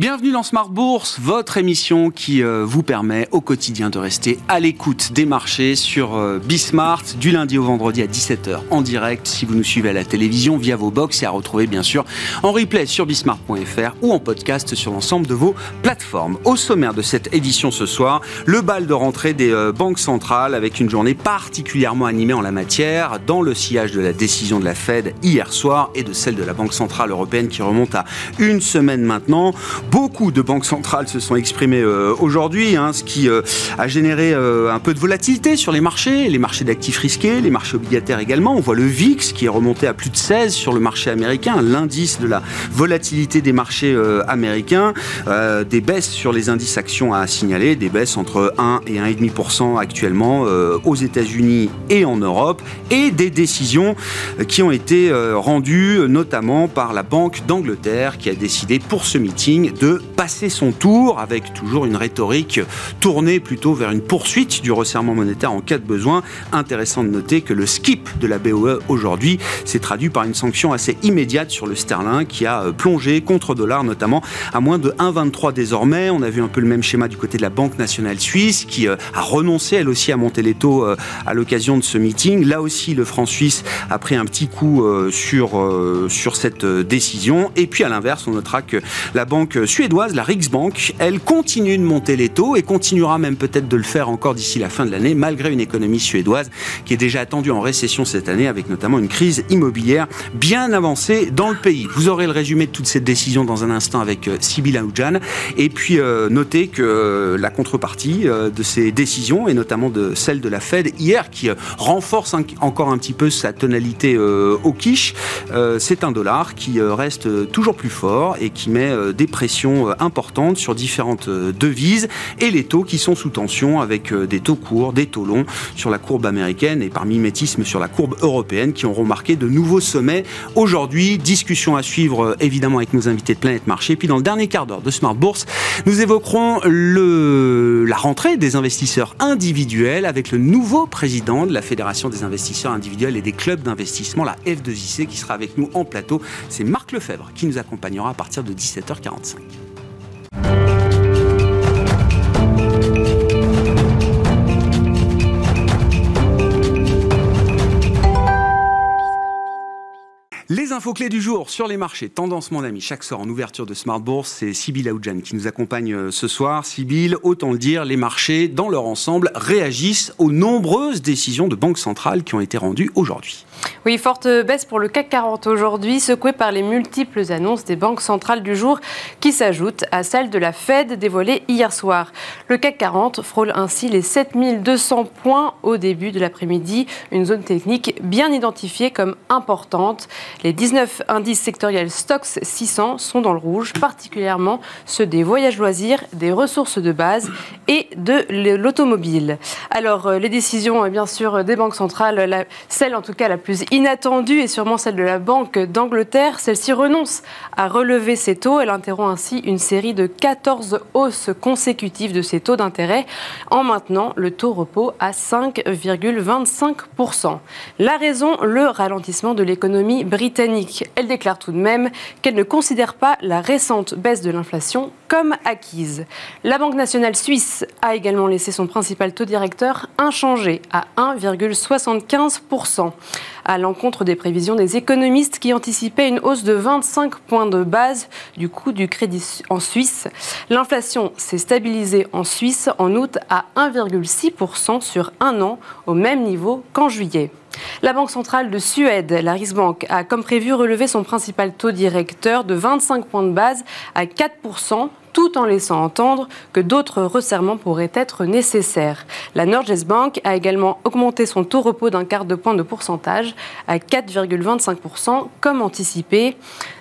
Bienvenue dans Smart Bourse, votre émission qui euh, vous permet au quotidien de rester à l'écoute des marchés sur euh, Bismart du lundi au vendredi à 17h en direct si vous nous suivez à la télévision via vos box et à retrouver bien sûr en replay sur bismart.fr ou en podcast sur l'ensemble de vos plateformes. Au sommaire de cette édition ce soir, le bal de rentrée des euh, banques centrales avec une journée particulièrement animée en la matière dans le sillage de la décision de la Fed hier soir et de celle de la Banque centrale européenne qui remonte à une semaine maintenant. Beaucoup de banques centrales se sont exprimées euh, aujourd'hui, hein, ce qui euh, a généré euh, un peu de volatilité sur les marchés, les marchés d'actifs risqués, les marchés obligataires également. On voit le VIX qui est remonté à plus de 16 sur le marché américain, l'indice de la volatilité des marchés américains. des baisses sur les indices actions à signaler, des baisses entre 1 et 1,5% actuellement aux États-Unis et en Europe, et des décisions qui ont été rendues notamment par la Banque d'Angleterre qui a décidé pour ce meeting de passer son tour avec toujours une rhétorique tournée plutôt vers une poursuite du resserrement monétaire en cas de besoin. Intéressant de noter que le skip de la BOE aujourd'hui s'est traduit par une sanction assez immédiate sur le sterling qui a euh, plongé contre dollar notamment à moins de 1,23 désormais. On a vu un peu le même schéma du côté de la Banque nationale suisse qui euh, a renoncé elle aussi à monter les taux euh, à l'occasion de ce meeting. Là aussi le franc suisse a pris un petit coup sur, sur cette décision. Et puis à l'inverse on notera que la Banque suédoise, la Riksbank, elle continue de monter les taux et continuera même peut-être de le faire encore d'ici la fin de l'année, malgré une économie suédoise qui est déjà attendue en récession cette année, avec notamment une crise immobilière bien avancée dans le pays. Vous aurez le résumé de toute cette décision dans un instant avec euh, Sibyl Aoudjan. Et puis euh, notez que euh, la contrepartie de ces décisions, et notamment de celle de la Fed hier, qui renforce encore un petit peu sa tonalité au quiche, c'est un dollar qui reste toujours plus fort et qui met des pressions euh, importante sur différentes euh, devises et les taux qui sont sous tension avec euh, des taux courts, des taux longs sur la courbe américaine et par mimétisme sur la courbe européenne qui ont remarqué de nouveaux sommets aujourd'hui. Discussion à suivre évidemment avec nos invités de Planète Marché. Puis dans le dernier quart d'heure de Smart Bourse, nous évoquerons la rentrée des investisseurs individuels avec le nouveau président de la Fédération des investisseurs individuels et des clubs d'investissement, la F2IC, qui sera avec nous en plateau. C'est Marc Lefebvre qui nous accompagnera à partir de 17h45. Les infos clés du jour sur les marchés. Tendance, mon ami, chaque soir en ouverture de Smart Bourse, c'est Sybille Aoudjan qui nous accompagne euh, ce soir. Sybille, autant le dire, les marchés, dans leur ensemble, réagissent aux nombreuses décisions de banques centrales qui ont été rendues aujourd'hui. Oui, forte baisse pour le CAC 40 aujourd'hui, secouée par les multiples annonces des banques centrales du jour qui s'ajoutent à celles de la Fed dévoilées hier soir. Le CAC 40 frôle ainsi les 7200 points au début de l'après-midi, une zone technique bien identifiée comme importante. Les 19 indices sectoriels Stocks 600 sont dans le rouge, particulièrement ceux des voyages loisirs, des ressources de base et de l'automobile. Alors, euh, les décisions, bien sûr, des banques centrales, celle en tout cas la plus inattendue est sûrement celle de la Banque d'Angleterre. Celle-ci renonce à relever ses taux. Elle interrompt ainsi une série de 14 hausses consécutives de ses taux d'intérêt en maintenant le taux repos à 5,25%. La raison, le ralentissement de l'économie britannique. Elle déclare tout de même qu'elle ne considère pas la récente baisse de l'inflation comme acquise. La Banque nationale suisse a également laissé son principal taux directeur inchangé à 1,75% à l'encontre des prévisions des économistes qui anticipaient une hausse de 25 points de base du coût du crédit en Suisse. L'inflation s'est stabilisée en Suisse en août à 1,6% sur un an, au même niveau qu'en juillet. La Banque centrale de Suède, la Riksbank, a comme prévu relevé son principal taux directeur de 25 points de base à 4% tout en laissant entendre que d'autres resserrements pourraient être nécessaires. La Norges Bank a également augmenté son taux repos d'un quart de point de pourcentage à 4,25% comme anticipé.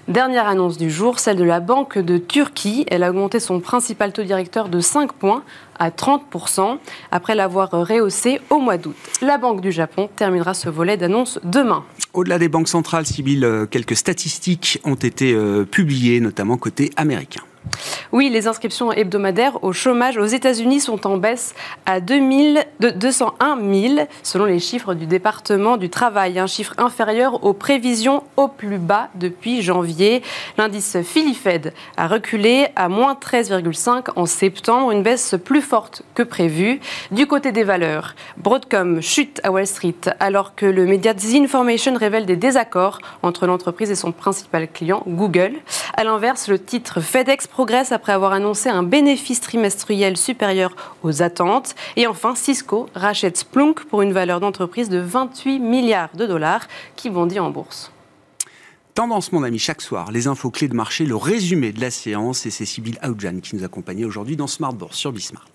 Dernière annonce du jour, celle de la Banque de Turquie. Elle a augmenté son principal taux directeur de 5 points à 30% après l'avoir rehaussé au mois d'août. La Banque du Japon terminera ce volet d'annonce demain. Au-delà des banques centrales, Sibyl, euh, quelques statistiques ont été euh, publiées, notamment côté américain. Oui, les inscriptions hebdomadaires au chômage aux États-Unis sont en baisse à 2000, de 201 000, selon les chiffres du département du travail, un chiffre inférieur aux prévisions au plus bas depuis janvier. L'indice Philifed a reculé à moins 13,5 en septembre, une baisse plus forte que prévue. Du côté des valeurs, Broadcom chute à Wall Street alors que le média The Information révèle des désaccords entre l'entreprise et son principal client, Google. A l'inverse, le titre FedEx progresse après avoir annoncé un bénéfice trimestriel supérieur aux attentes. Et enfin, Cisco rachète Splunk pour une valeur d'entreprise de 28 milliards de dollars qui bondit en bourse. Tendance, mon ami, chaque soir, les infos clés de marché, le résumé de la séance, et c'est Sybille Aoudjan qui nous accompagne aujourd'hui dans Smart Bourse sur Bismart.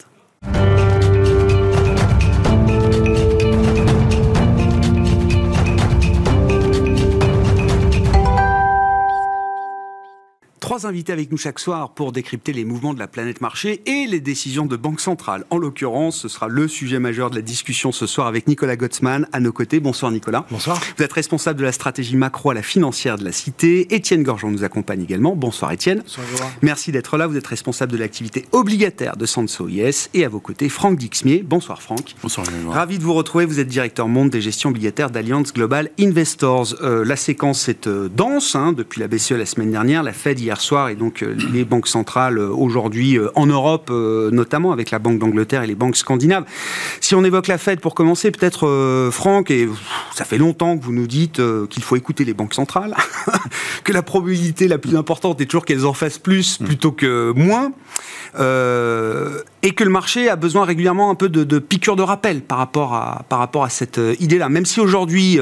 Trois invités avec nous chaque soir pour décrypter les mouvements de la planète marché et les décisions de banque centrale. En l'occurrence, ce sera le sujet majeur de la discussion ce soir avec Nicolas Gottsman à nos côtés. Bonsoir Nicolas. Bonsoir. Vous êtes responsable de la stratégie macro à la financière de la Cité. Étienne Gorgeon nous accompagne également. Bonsoir Étienne. Bonsoir. Merci d'être là. Vous êtes responsable de l'activité obligataire de Sanso IS et à vos côtés Franck Dixmier. Bonsoir Franck. Bonsoir. Ravi de vous retrouver. Vous êtes directeur monde des gestions obligataires d'Alliance Global Investors. Euh, la séquence est euh, dense hein, depuis la BCE la semaine dernière, la Fed hier soir et donc euh, les banques centrales euh, aujourd'hui euh, en Europe, notamment avec la Banque d'Angleterre et les banques scandinaves. Si on évoque la Fed pour commencer, peut-être Franck, et ça fait longtemps que vous nous dites qu'il faut écouter les banques centrales, que la probabilité la plus importante est toujours qu'elles en fassent plus mm. plutôt que moins. Et que le marché a besoin régulièrement un peu de, de piqûre de rappel par rapport à, par rapport à cette idée-là. Même si aujourd'hui,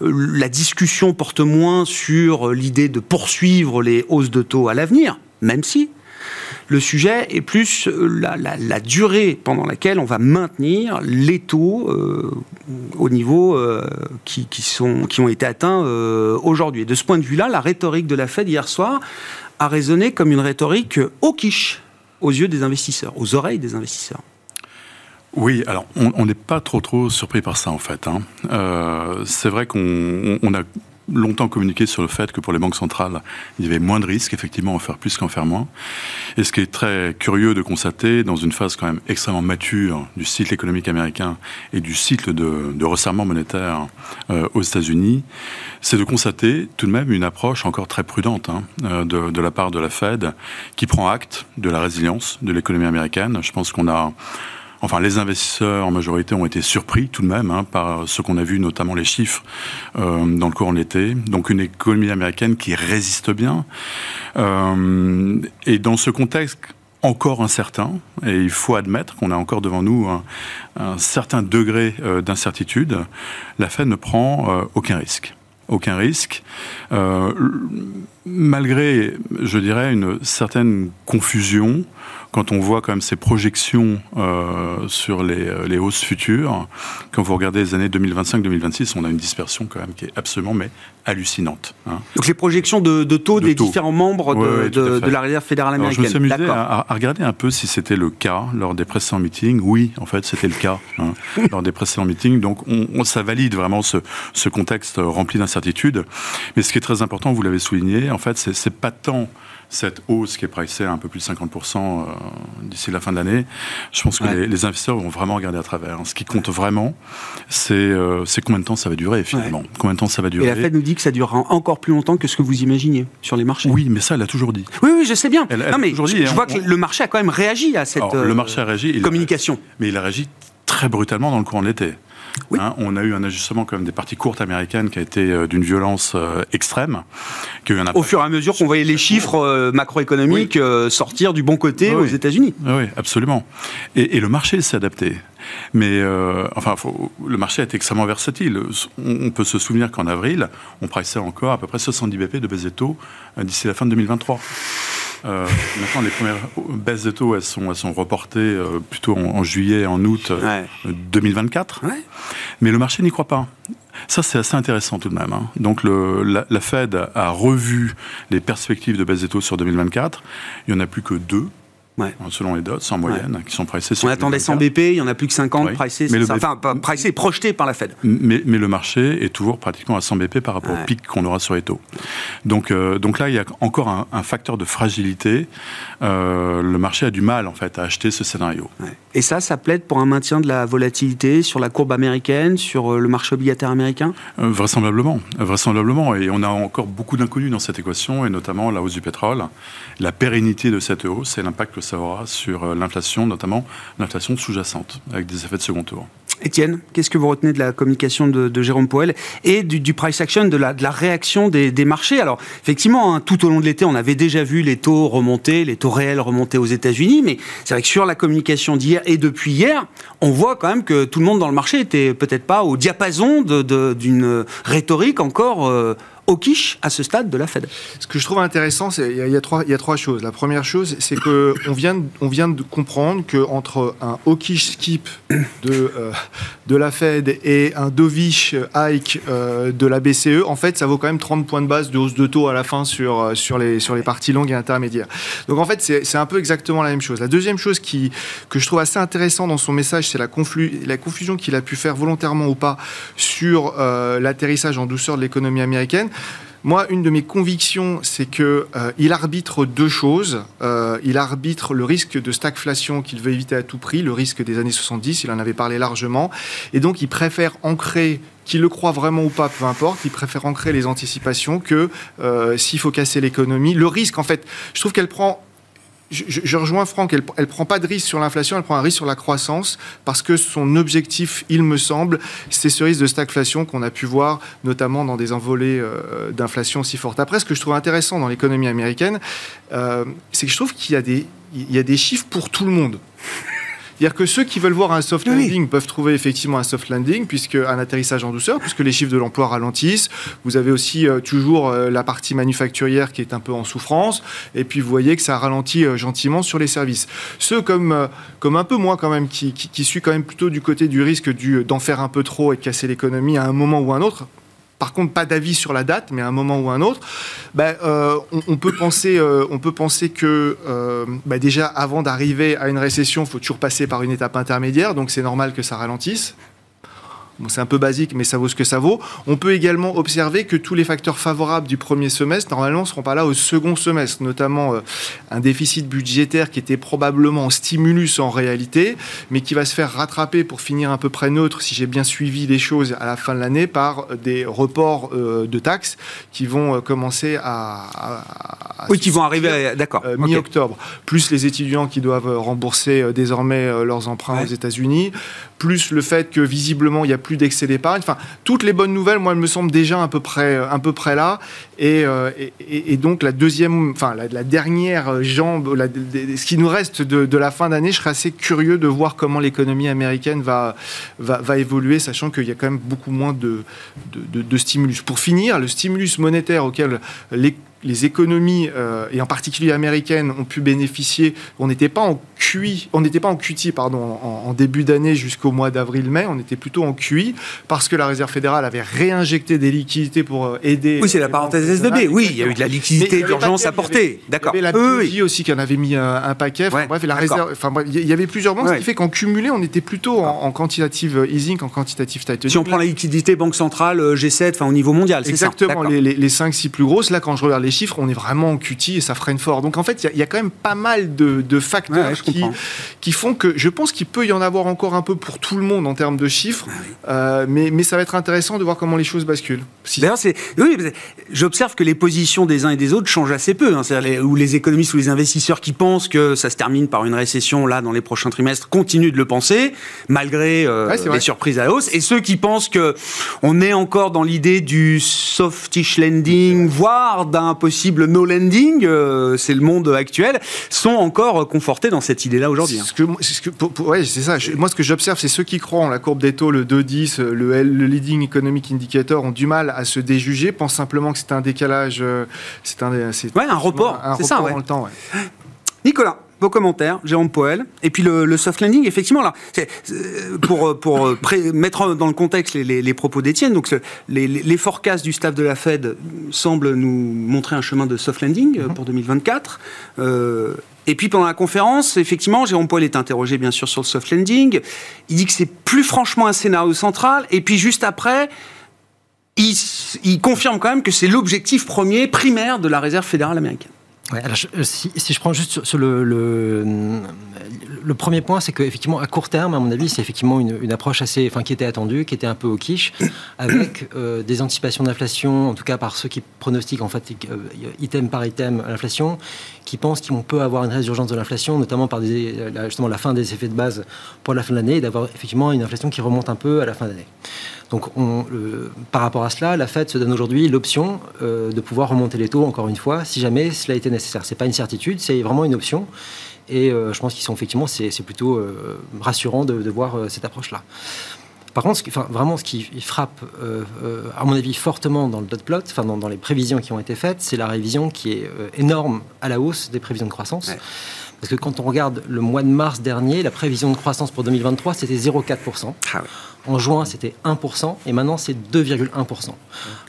la discussion porte moins sur l'idée de poursuivre les hausses de taux à l'avenir, même si le sujet est plus euh, la, durée pendant laquelle on va maintenir les taux euh, au niveau euh, qui, sont, qui ont été atteints aujourd'hui. Et de ce point de vue-là, la rhétorique de la Fed hier soir a résonné comme une rhétorique au quiche aux yeux des investisseurs, aux oreilles des investisseurs. Oui, alors on n'est pas trop trop surpris par ça en fait. Hein. c'est vrai qu'on a longtemps communiqué sur le fait que pour les banques centrales, il y avait moins de risques, effectivement, en faire plus qu'en faire moins. Et ce qui est très curieux de constater, dans une phase quand même extrêmement mature du cycle économique américain et du cycle de, resserrement monétaire euh, aux États-Unis, c'est de constater tout de même une approche encore très prudente hein, euh, de, de la part de la Fed, qui prend acte de la résilience de l'économie américaine. Je pense qu'on a enfin les investisseurs en majorité ont été surpris tout de même hein, par ce qu'on a vu, notamment les chiffres euh, dans le courant de l'été. Donc une économie américaine qui résiste bien. Euh, et dans ce contexte encore incertain, et il faut admettre qu'on a encore devant nous un, certain degré euh, d'incertitude, la Fed ne prend aucun risque aucun risque, malgré, je dirais, une certaine confusion quand on voit quand même ces projections euh, sur les, euh, les, hausses futures, quand vous regardez les années 2025-2026, on a une dispersion quand même qui est absolument mais hallucinante. Hein. Donc les projections de, taux des différents membres de, de, la Réserve fédérale américaine. Alors, je me suis amusé à, regarder un peu si c'était le cas lors des précédents meetings. Oui, en fait, c'était le cas hein, lors des précédents meetings. Donc on, ça valide vraiment ce, ce contexte rempli d'incertitudes. Mais ce qui est très important, vous l'avez souligné, en fait, c'est pas tant cette hausse qui est pricée à un peu plus de 50% euh, d'ici la fin de l'année, je pense que les, investisseurs vont vraiment regarder à travers. Ce qui compte vraiment, euh, c'est combien de temps ça va durer finalement. Combien de temps ça va durer. Et la Fed nous dit que ça durera encore plus longtemps que ce que vous imaginez sur les marchés. Oui, mais ça, elle a toujours dit. Oui, oui, je sais bien. non, mais je, je, vois que le marché a quand même réagi à cette le marché a réagi, communication. mais il a réagi très brutalement dans le courant de l'été. Hein, on a eu un ajustement comme des parties courtes américaines qui a été euh, d'une violence euh, extrême. Qui a Au fur et à mesure qu'on voyait les chiffres euh, macroéconomiques sortir du bon côté aux États-Unis. Oui, absolument. Et, le marché s'est adapté. Mais enfin, le marché est extrêmement versatile. On, peut se souvenir qu'en avril, on pressait encore à peu près 70 BP de baisse des taux d'ici la fin de 2023. Euh, maintenant, les premières baisses de taux, elles sont, elles sont reportées euh, plutôt en, juillet, en août 2024. Euh, Mais le marché n'y croit pas. Ça, c'est assez intéressant tout de même. Hein. Donc, le, la, Fed a revu les perspectives de baisse des taux sur 2024. Il n'y en a plus que deux. Selon les dots en moyenne, qui sont pricés sur On attendait 100 BP, il y en a plus que 50 pricés, mais enfin, pas pricés, projetés par la Fed. Mais, mais, le marché est toujours pratiquement à 100 BP par rapport au pic qu'on aura sur les taux. Donc, euh, donc là, il y a encore un, facteur de fragilité. Euh, le marché a du mal, en fait, à acheter ce scénario. Et ça, ça plaide pour un maintien de la volatilité sur la courbe américaine, sur euh, le marché obligataire américain? Vraisemblablement. Vraisemblablement. Et on a encore beaucoup d'inconnus dans cette équation, et notamment la hausse du pétrole, la pérennité de cette hausse et l'impact que ça aura sur l'inflation, notamment l'inflation sous-jacente, avec des effets de second tour. Étienne, qu'est-ce que vous retenez de la communication de, Jérôme Poel et du, price action, de la, réaction des, marchés? Alors, effectivement, hein, tout au long de l'été, on avait déjà vu les taux remonter, les taux réels remonter aux États-Unis, mais c'est vrai que sur la communication d'hier et depuis hier, on voit quand même que tout le monde dans le marché était peut-être pas au diapason d'une rhétorique encore. Euh, au quiche à ce stade de la Fed. Ce que je trouve intéressant, c'est il y, a trois, choses. La première chose, c'est que on vient, de, comprendre que entre un hawkish skip de euh, de la Fed et un dovish hike euh, de la BCE, en fait, ça vaut quand même 30 points de base de hausse de taux à la fin sur euh, les parties longues et intermédiaires. Donc en fait, c'est un peu exactement la même chose. La deuxième chose que je trouve assez intéressant dans son message, c'est la confusion qu'il a pu faire volontairement ou pas sur l'atterrissage en douceur de l'économie américaine. Moi, une de mes convictions, c'est qu'il euh, arbitre deux choses. Euh, il arbitre le risque de stagflation qu'il veut éviter à tout prix, le risque des années 70, il en avait parlé largement. Et donc, il préfère ancrer qu'il le croit vraiment ou pas, peu importe, il préfère ancrer les anticipations que euh, s'il faut casser l'économie. Le risque, en fait, je trouve qu'elle prend je, rejoins Franck, elle ne prend pas de risque sur l'inflation, elle prend un risque sur la croissance, parce que son objectif, il me semble, c'est ce risque de stagflation qu'on a pu voir, notamment dans des envolées euh, d'inflation si fortes. Après, ce que je trouve intéressant dans l'économie américaine, euh, c'est que je trouve qu'il y, y a des chiffres pour tout le monde. C'est-à-dire que ceux qui veulent voir un soft landing peuvent trouver effectivement un soft landing, puisque un atterrissage en douceur, puisque les chiffres de l'emploi ralentissent. Vous avez aussi euh, toujours euh, la partie manufacturière qui est un peu en souffrance, et puis vous voyez que ça ralentit euh, gentiment sur les services. Ceux comme, comme un peu moi quand même, qui, qui, qui suis quand même plutôt du côté du risque d'en faire un peu trop et de casser l'économie à un moment ou un autre, par contre pas d'avis sur la date, mais à un moment ou un autre, ben, euh, on, peut penser, euh, on peut penser que euh, ben, déjà avant d'arriver à une récession, il faut toujours passer par une étape intermédiaire, donc c'est normal que ça ralentisse c'est un peu basique, mais ça vaut ce que ça vaut. On peut également observer que tous les facteurs favorables du premier semestre, normalement, ne seront pas là au second semestre, notamment euh, un déficit budgétaire qui était probablement en stimulus en réalité, mais qui va se faire rattraper pour finir à peu près neutre, si j'ai bien suivi les choses à la fin de l'année, par des reports euh, de taxes qui vont euh, commencer à, oui, qui vont arriver, d'accord, mi-octobre. Plus les étudiants qui doivent rembourser désormais leurs emprunts aux États-Unis, plus le fait que visiblement il n'y a plus d'excès d'épargne. Enfin, toutes les bonnes nouvelles, moi, elles me semblent déjà à peu près, à peu près là. Et, euh, donc la deuxième, enfin la, dernière jambe, ce qui nous reste de, la fin d'année, je serais assez curieux de voir comment l'économie américaine va, va, évoluer, sachant qu'il y a quand même beaucoup moins de, de, de stimulus. Pour finir, le stimulus monétaire auquel les les économies, euh, et en particulier américaines, ont pu bénéficier. On n'était pas en QI, on n'était pas en QT, pardon, en, début d'année jusqu'au mois d'avril-mai, on était plutôt en QI parce que la Réserve fédérale avait réinjecté des liquidités pour euh, aider. Oui, c'est la parenthèse SDB. Oui, il y a eu de la liquidité d'urgence apportée. D'accord. Il y avait la BOJ aussi qui en avait mis un, paquet. bref, la réserve. Enfin, il y avait plusieurs banques, ce qui fait qu'en cumulé, on était plutôt en, quantitative easing, en quantitative tightening. Si on prend la liquidité Banque centrale, euh, G7, enfin au niveau mondial, c'est ça. Exactement. Les, les, les 5-6 plus grosses. Là, quand je regarde les chiffres, on est vraiment en QT et ça freine fort. Donc en fait, il y, a quand même pas mal de, facteurs qui, qui, font que je pense qu'il peut y en avoir encore un peu pour tout le monde en termes de chiffres, euh, mais, mais ça va être intéressant de voir comment les choses basculent. D'ailleurs, oui, j'observe que les positions des uns et des autres changent assez peu. Hein. Les, ou les économistes ou les investisseurs qui pensent que ça se termine par une récession là dans les prochains trimestres continuent de le penser malgré euh, les surprises à la hausse, et ceux qui pensent que on est encore dans l'idée du softish lending, voire d'un possible no lending, euh, c'est le monde actuel, sont encore confortés dans cette idée-là aujourd'hui. Hein. Ce c'est ça. moi, ce que j'observe, c'est ceux qui croient en la courbe des taux, le 2-10, le, le leading economic indicator, ont du mal à se déjuger, pensent simplement que c'est un décalage, euh, c'est un, ouais, un report, c'est ça, dans le temps. Nicolas vos commentaires, Jérôme Poel. Et puis le, soft landing, effectivement, là, euh, pour, pour mettre dans le contexte les, propos d'Étienne, donc les, forecasts du staff de la Fed semblent nous montrer un chemin de soft landing euh, pour 2024. Et puis pendant la conférence, effectivement, Jérôme Paul est interrogé bien sûr sur le soft landing. Il dit que c'est plus franchement un scénario central. Et puis juste après, il confirme quand même que c'est l'objectif premier, primaire de la Réserve fédérale américaine. Ouais, alors euh, si, si, je prends juste sur, le, le, le, premier point, c'est qu'effectivement, à court terme, à mon avis, c'est effectivement une, une, approche assez, enfin, qui était attendue, qui était un peu au quiche, avec euh, des anticipations d'inflation, en tout cas par ceux qui pronostiquent en fait euh, item par item l'inflation, qui pensent qu'on peut avoir une résurgence de l'inflation, notamment par des, justement la fin des effets de base pour la fin de l'année, et d'avoir effectivement une inflation qui remonte un peu à la fin d'année. Donc, on, par rapport à cela, la Fed se donne aujourd'hui l'option euh, de pouvoir remonter les taux, encore une fois, si jamais cela était nécessaire. Ce n'est pas une certitude, c'est vraiment une option. Et euh, je pense qu'ils sont effectivement, c'est plutôt euh, rassurant de, voir cette approche-là. Par contre, ce qui, vraiment, ce qui frappe, à mon avis, fortement dans le dot plot, enfin, dans, les prévisions qui ont été faites, c'est la révision qui est énorme à la hausse des prévisions de croissance. Parce que quand on regarde le mois de mars dernier, la prévision de croissance pour 2023, c'était 0,4%. Ah. En juin, c'était 1%, et maintenant, c'est 2,1%.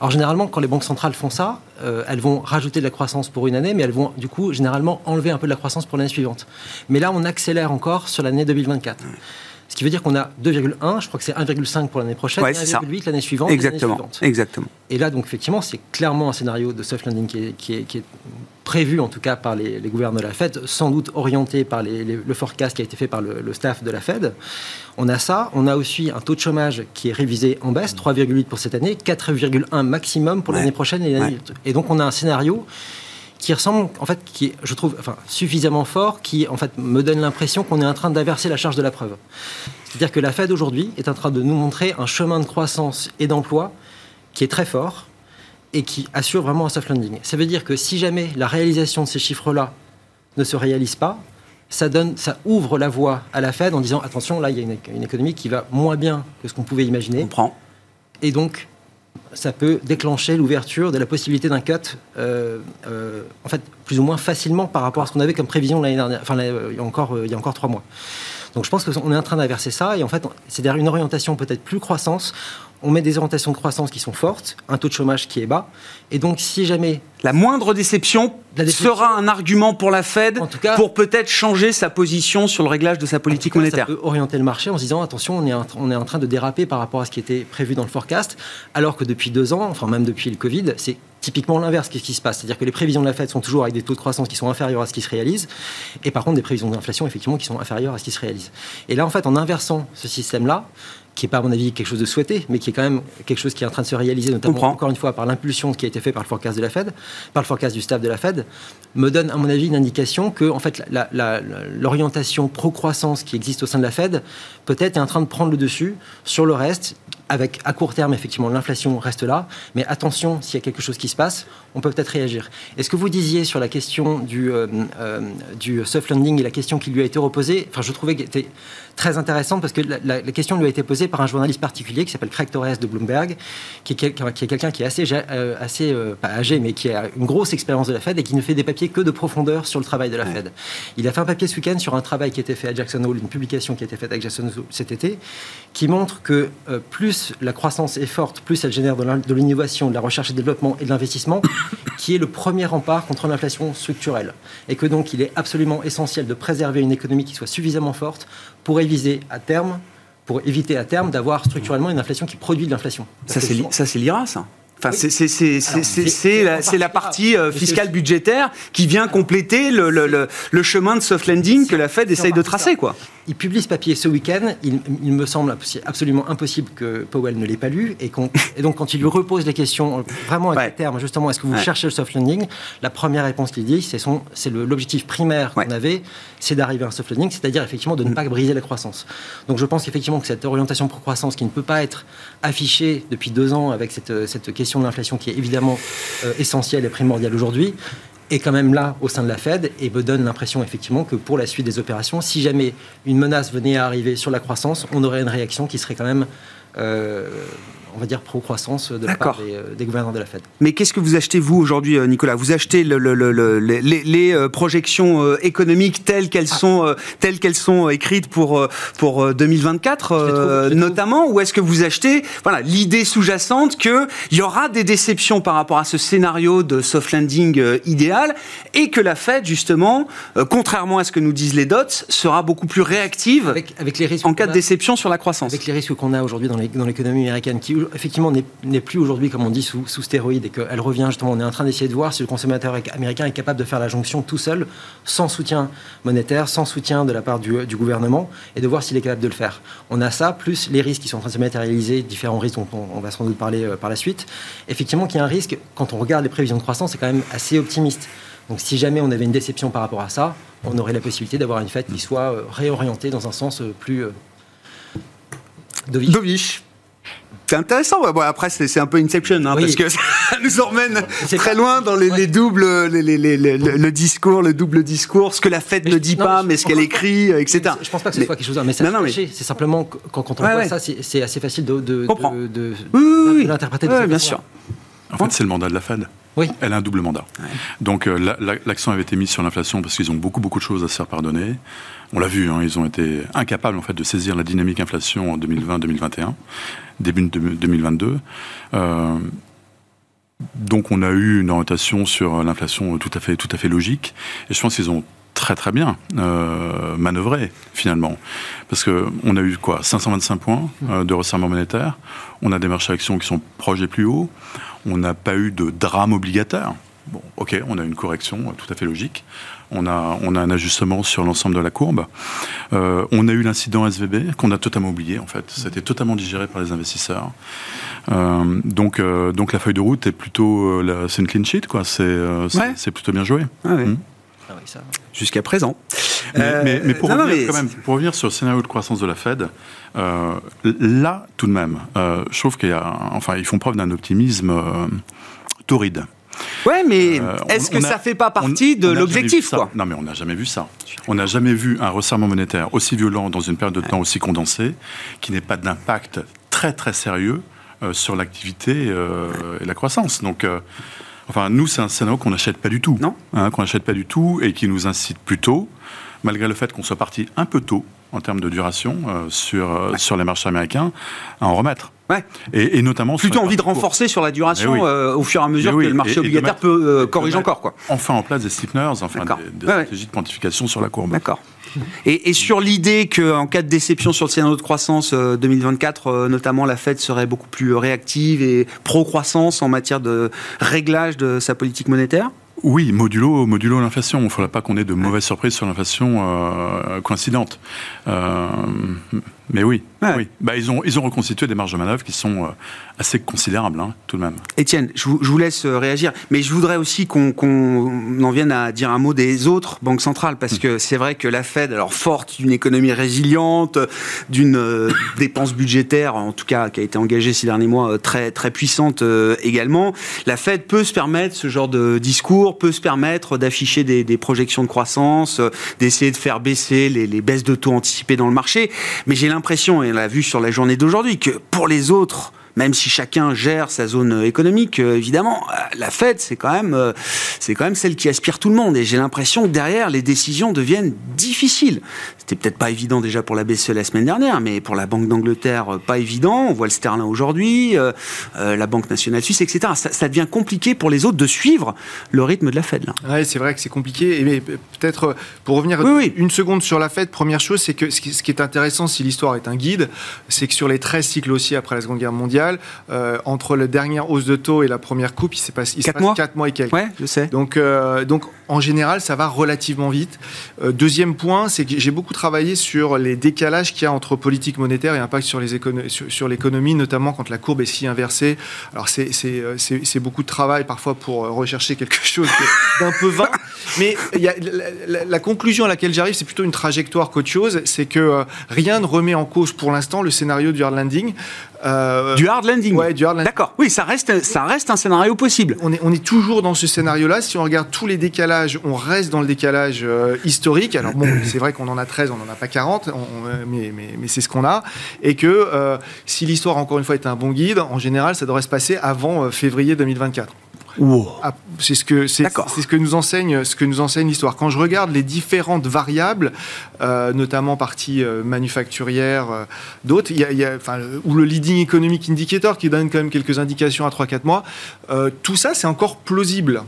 Alors, généralement, quand les banques centrales font ça, euh, elles vont rajouter de la croissance pour une année, mais elles vont, du coup, généralement, enlever un peu de la croissance pour l'année suivante. Mais là, on accélère encore sur l'année 2024. Ouais. Ce qui veut dire qu'on a 2,1, je crois que c'est 1,5 pour l'année prochaine, ouais, 1,8 l'année suivante. Exactement. Suivante. Exactement. Et là, donc, effectivement, c'est clairement un scénario de soft landing qui est, qui est, qui est prévu, en tout cas, par les, les, gouverneurs de la Fed, sans doute orienté par les, les, le forecast qui a été fait par le, le, staff de la Fed. On a ça. On a aussi un taux de chômage qui est révisé en baisse, 3,8 pour cette année, 4,1 maximum pour ouais. l'année prochaine. Et, ouais. et donc, on a un scénario qui ressemble, en fait, qui est, je trouve, enfin, suffisamment fort, qui, en fait, me donne l'impression qu'on est en train d'inverser la charge de la preuve. C'est-à-dire que la Fed aujourd'hui est en train de nous montrer un chemin de croissance et d'emploi qui est très fort et qui assure vraiment un soft landing. Ça veut dire que si jamais la réalisation de ces chiffres-là ne se réalise pas, ça, donne, ça ouvre la voie à la Fed en disant attention, là, il y a une, une économie qui va moins bien que ce qu'on pouvait imaginer. On prend. Et donc, ça peut déclencher l'ouverture de la possibilité d'un cut, euh, euh, en fait, plus ou moins facilement par rapport à ce qu'on avait comme prévision l'année dernière, enfin, il y a encore, euh, il y a encore trois mois. Donc je pense qu'on est en train d'inverser ça, et en fait, c'est derrière une orientation peut-être plus croissance. On met des orientations de croissance qui sont fortes, un taux de chômage qui est bas, et donc si jamais... La moindre déception, la déception sera un argument pour la Fed cas, pour peut-être changer sa position sur le réglage de sa politique cas, monétaire. Ça peut orienter le marché en se disant attention, on est, en, on est en train de déraper par rapport à ce qui était prévu dans le forecast, alors que depuis deux ans, enfin même depuis le Covid, c'est typiquement l'inverse qui, qui se passe. C'est-à-dire que les prévisions de la Fed sont toujours avec des taux de croissance qui sont inférieurs à ce qui se réalise, et par contre des prévisions d'inflation effectivement qui sont inférieures à ce qui se réalise. Et là, en fait, en inversant ce système-là, qui n'est pas, à mon avis, quelque chose de souhaité, mais qui est quand même quelque chose qui est en train de se réaliser, notamment, encore une fois, par l'impulsion qui a été faite par le forecast de la Fed, par le forecast du staff de la Fed, me donne, à mon avis, une indication que, en fait, l'orientation pro-croissance qui existe au sein de la Fed, peut-être est en train de prendre le dessus sur le reste, avec à court terme, effectivement, l'inflation reste là, mais attention, s'il y a quelque chose qui se passe, on peut peut-être réagir. Et ce que vous disiez sur la question du, euh, euh, du soft landing et la question qui lui a été reposée, enfin, je trouvais qu'elle était très intéressante parce que la, la, la, question lui a été posée par un journaliste particulier qui s'appelle Craig Torres de Bloomberg, qui est, quelqu'un qui, est quelqu'un qui est assez, euh, assez pas âgé, mais qui a une grosse expérience de la Fed et qui ne fait des papiers que de profondeur sur le travail de la. Fed. Il a fait un papier ce week-end sur un travail qui a été fait à Jackson Hole, une publication qui a été faite à Jackson Hole cet été, qui montre que euh, plus la croissance est forte, plus elle génère de l'innovation, de la recherche et développement et de l'investissement, qui est le premier rempart contre l'inflation structurelle. Et que donc il est absolument essentiel de préserver une économie qui soit suffisamment forte pour éviter à terme, pour éviter à terme d'avoir structurellement une inflation qui produit de l'inflation. Ça c'est l'IRA, ça? Enfin, oui. c'est la, la, partie euh, fiscale budgétaire qui vient compléter le, le, le, le, chemin de soft landing que la Fed essaye de tracer. Quoi. Il publie ce papier ce week-end. Il, il, me semble absolument impossible que Powell ne l'ait pas lu. Et, et, donc, quand il lui repose les questions, vraiment à ouais. terme, justement, est-ce que vous ouais. cherchez le soft landing La première réponse qu'il dit, c'est l'objectif primaire qu'on ouais. avait, c'est d'arriver à un soft landing, c'est-à-dire effectivement de ne pas briser la croissance. Donc, je pense effectivement que cette orientation pour croissance qui ne peut pas être affichée depuis deux ans avec cette, cette question question de l'inflation qui est évidemment euh, essentielle et primordiale aujourd'hui, est quand même là au sein de la Fed et me donne l'impression effectivement que pour la suite des opérations, si jamais une menace venait à arriver sur la croissance, on aurait une réaction qui serait quand même, euh, on va dire, pro-croissance de la part des, gouverneurs de la Fed. Mais qu'est-ce que vous achetez, vous, aujourd'hui, Nicolas? Vous achetez les, projections économiques telles qu'elles sont, telles qu'elles sont écrites pour, pour 2024, notamment, ou est-ce que vous achetez voilà, l'idée sous-jacente qu'il y aura des déceptions par rapport à ce scénario de soft landing idéal et que la Fed, justement, contrairement à ce que nous disent les dots, sera beaucoup plus réactive avec, avec les risques en cas de déception sur la croissance. Avec les risques qu'on a aujourd'hui dans l'économie américaine, qui effectivement n'est plus aujourd'hui, comme on dit, sous, sous stéroïdes, et qu'elle revient justement, on est en train d'essayer de voir si le consommateur américain est capable de faire la jonction tout seul, sans soutien monétaire, sans soutien de la part du, gouvernement, et de voir s'il est capable de le faire. On a ça, plus les risques qui sont en train de se matérialiser, différents risques dont on, va sans doute parler euh, par la suite. Effectivement, qu'il y a un risque, quand on regarde les prévisions de croissance, c'est quand même assez optimiste. Donc si jamais on avait une déception par rapport à ça, on aurait la possibilité d'avoir une fête qui soit euh, réorientée dans un sens euh, plus euh, dovish. C'est intéressant. Bon, après, c'est un peu Inception, hein, parce que ça nous emmène très loin dans les, doubles, le discours, le double discours, ce que la fête ne dit pas, mais ce qu'elle écrit, etc. Je pense pas que ce soit quelque chose d'un message caché. C'est simplement quand, quand on voit ça, c'est assez facile de, de, de, de l'interpréter. Oui, bien sûr. En fait, c'est le mandat de la Fed. Oui. Elle a un double mandat. Donc euh, l'accent avait été mis sur l'inflation parce qu'ils ont beaucoup beaucoup de choses à se faire pardonner. On l'a vu, hein, ils ont été incapables en fait de saisir la dynamique inflation en 2020-2021, début de 2022. Euh, donc on a eu une orientation sur l'inflation tout à fait tout à fait logique. Et je pense qu'ils ont très très bien euh, manœuvré finalement. Parce qu'on a eu quoi 525 points euh, de resserrement monétaire, on a des marchés actions qui sont proches des plus hauts, on n'a pas eu de drame obligataire. Bon, ok, on a une correction euh, tout à fait logique. On a, on a un ajustement sur l'ensemble de la courbe. Euh, on a eu l'incident SVB qu'on a totalement oublié en fait. C'était totalement digéré par les investisseurs. Euh, donc, donc la feuille de route est plutôt, c'est une clean sheet quoi. C'est, c'est plutôt bien joué. Ah mmh. ah Jusqu'à présent. Mais, mais, pour, revenir, Quand même, pour, revenir, sur le scénario de croissance de la Fed, là, tout de même, je trouve qu'il y a, enfin, ils font preuve d'un optimisme torride. Ouais, mais euh, est-ce que ça ça fait pas partie de l'objectif Non, mais on n'a jamais vu ça. On n'a jamais vu un resserrement monétaire aussi violent dans une période de temps aussi condensée, qui n'ait pas d'impact très très sérieux euh, sur l'activité euh, et la croissance. Donc, enfin, nous, c'est un scénario qu'on n'achète pas du tout. Non. Hein, qu'on n'achète pas du tout et qui nous incite plutôt, malgré le fait qu'on soit parti un peu tôt en termes de duration sur, sur les marchés américains, à en remettre. Ouais. Et, notamment plutôt envie de renforcer sur la duration eh euh, au fur et à mesure que le marché obligataire peut euh, corriger encore quoi. Enfin en place des steepners, enfin des, stratégies de quantification sur la courbe. D'accord. Et, sur l'idée qu'en cas de déception sur le scénario de croissance 2024, euh, notamment la Fed serait beaucoup plus réactive et pro-croissance en matière de réglage de sa politique monétaire? Oui, modulo, modulo l'inflation. Il ne faudrait pas qu'on ait de mauvaises surprises sur l'inflation euh, coïncidente. Euh, mais oui, oui. Bah, ils, ont, ils ont reconstitué des marges de manœuvre qui sont euh, assez considérables, hein, tout de même. Étienne, je vous, laisse euh, réagir, mais je voudrais aussi qu'on en vienne à dire un mot des autres banques centrales, parce mm. que c'est vrai que la Fed, alors forte d'une économie résiliente, d'une euh, dépense budgétaire, en tout cas qui a été engagée ces derniers mois, très, très puissante également, la Fed peut se permettre ce genre de discours, peut se permettre d'afficher des, projections de croissance, d'essayer de faire baisser les, les baisses de taux anticipées dans le marché, mais j'ai l'impression, et on l'a vu sur la journée d'aujourd'hui, que pour les autres même si chacun gère sa zone économique, euh, évidemment, euh, la Fed, c'est quand même, euh, c'est quand même celle qui aspire tout le monde. Et j'ai l'impression que derrière, les décisions deviennent difficiles. C'était peut-être pas évident déjà pour la BCE la semaine dernière, mais pour la Banque d'Angleterre, pas évident. On voit le sterling aujourd'hui, la Banque nationale suisse, etc. Ça, devient compliqué pour les autres de suivre le rythme de la Fed. Oui, c'est vrai que c'est compliqué. Mais peut-être pour revenir une seconde sur la Fed, première chose, c'est que ce qui est intéressant, si l'histoire est un guide, c'est que sur les 13 cycles aussi après la Seconde Guerre mondiale, euh, entre la dernière hausse de taux et la première coupe, il s'est passé 4 mois. 4 mois et quelques. Ouais, je sais. Donc, euh, donc en général, ça va relativement vite. Euh, deuxième point, c'est que j'ai beaucoup travaillé sur les décalages qu'il y a entre politique monétaire et impact sur, l'économie, notamment quand la courbe est si inversée. Alors, c'est, beaucoup de travail parfois pour rechercher quelque chose d'un peu vain. Mais y a, la, la, conclusion à laquelle j'arrive, c'est plutôt une trajectoire qu'autre chose. C'est que rien ne remet en cause pour l'instant le scénario du hard landing. Euh, du hard landing. Ouais, du hard landing. D'accord. Oui, ça reste, ça reste un scénario possible. On est, on est toujours dans ce scénario-là. Si on regarde tous les décalages, on reste dans le décalage euh, historique. Alors bon, c'est vrai qu'on en a 13, on n'en a pas 40, mais, mais, mais c'est ce qu'on a. Et que si l'histoire, encore une fois, est un bon guide, en général, ça devrait se passer avant février 2024. Ah, c'est ce que c'est ce que nous enseigne ce que nous enseigne l'histoire. Quand je regarde les différentes variables, euh, notamment partie euh, manufacturière, euh, d'autres, il y a, ou le leading economic indicator qui donne quand même quelques indications à 3-4 mois. tout ça, c'est encore plausible.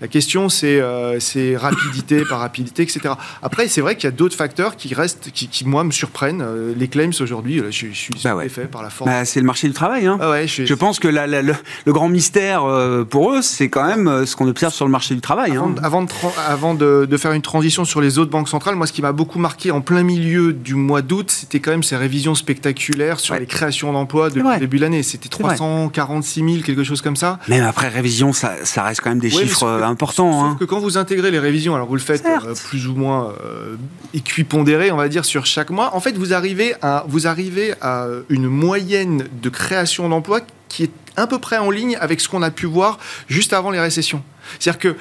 La question, c'est euh, rapidité par rapidité, etc. Après, c'est vrai qu'il y a d'autres facteurs qui restent, qui, moi, me surprennent. Euh, les claims aujourd'hui, je, je, suis bah par la force. Bah, c'est le marché du travail. Hein. Ah je, pense que le, grand mystère euh, pour eux, c'est quand même ce qu'on observe sur le marché du travail. Avant, hein. avant, de, de, faire une transition sur les autres banques centrales, moi, ce qui m'a beaucoup marqué en plein milieu du mois d'août, c'était quand même ces révisions spectaculaires sur les créations d'emplois depuis le début de l'année. C'était 346 000, quelque chose comme ça. Même après révision, ça, ça reste quand même des chiffres important. Sauf hein. que quand vous intégrez les révisions, alors vous le faites euh, plus ou moins euh, équipondéré, on va dire, sur chaque mois, en fait, vous arrivez à, vous arrivez à une moyenne de création d'emplois qui est à peu près en ligne avec ce qu'on a pu voir juste avant les récessions. C'est-à-dire que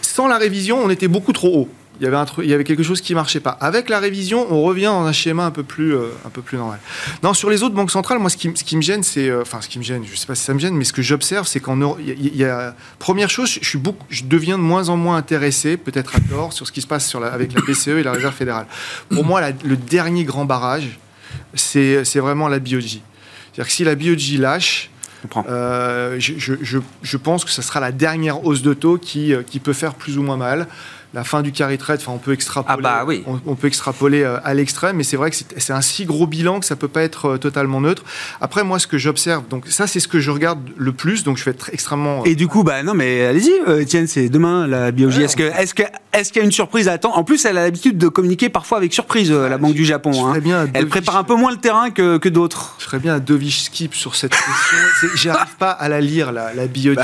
sans la révision, on était beaucoup trop haut il y avait un truc, il y avait quelque chose qui marchait pas. Avec la révision, on revient dans un schéma un peu plus, euh, un peu plus normal. Non, sur les autres banques centrales, moi, ce qui, ce qui me gêne, c'est, euh, enfin, ce qui me gêne, je sais pas si ça me gêne, mais ce que j'observe, c'est qu'en il y, a, première chose, je suis beaucoup, je deviens de moins en moins intéressé, peut-être à tort, sur ce qui se passe sur la, avec la BCE et la Réserve fédérale. Pour moi, le dernier grand barrage, c'est, vraiment la BOJ. C'est-à-dire que si la BOJ lâche, euh, je, je, je, pense que ce sera la dernière hausse de taux qui, qui peut faire plus ou moins mal la fin du carry trade, enfin, on peut extrapoler, ah bah oui. on, peut extrapoler euh, à l'extrême, mais c'est vrai que c'est un si gros bilan que ça peut pas être euh, totalement neutre. Après, moi, ce que j'observe, donc ça, c'est ce que je regarde le plus, donc je vais être extrêmement. Euh, Et du coup, bah non, mais allez-y, Etienne, c'est demain la biologie. est-ce que, est-ce que, est-ce qu'il y a une surprise à attendre? En plus, elle a l'habitude de communiquer parfois avec surprise, la Banque du Japon. Hein. Bien elle prépare un peu moins le terrain que, que d'autres. Je ferais bien un dovish skip sur cette question. J'arrive pas à la lire, la, la bah.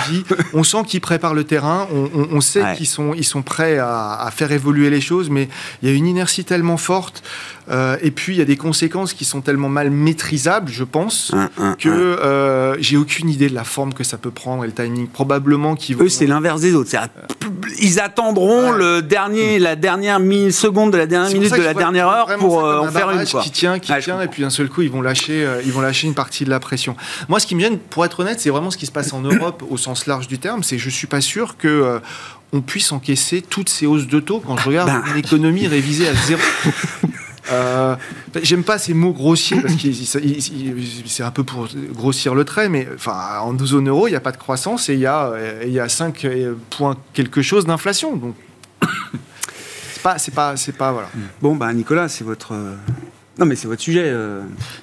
On sent qu'ils préparent le terrain, on, sait qu'ils sont, ils sont prêts à à, faire évoluer les choses, mais il y a une inertie tellement forte, euh, et puis il y a des conséquences qui sont tellement mal maîtrisables, je pense, que euh, j'ai aucune idée de la forme que ça peut prendre et le timing. Probablement qu'ils Eux, c'est l'inverse des autres. Ils attendront le dernier, la dernière seconde de la dernière minute de la dernière heure pour euh, en faire une. Quoi. Qui tient, qui tient, et puis d'un seul coup, ils vont lâcher, ils vont lâcher une partie de la pression. Moi, ce qui me gêne, pour être honnête, c'est vraiment ce qui se passe en Europe au sens large du terme. C'est je suis pas sûr que on puisse encaisser toutes ces hausses de taux quand je regarde ben. une économie révisée à zéro. Euh, j'aime pas ces mots grossiers parce que c'est un peu pour grossir le trait, mais enfin, en zone euro, il n'y a pas de croissance et il y a, il y a 5 points quelque chose d'inflation. Donc, c'est pas, c'est pas, c'est pas, voilà. Bon, bah, Nicolas, c'est votre non, mais c'est votre sujet. Euh...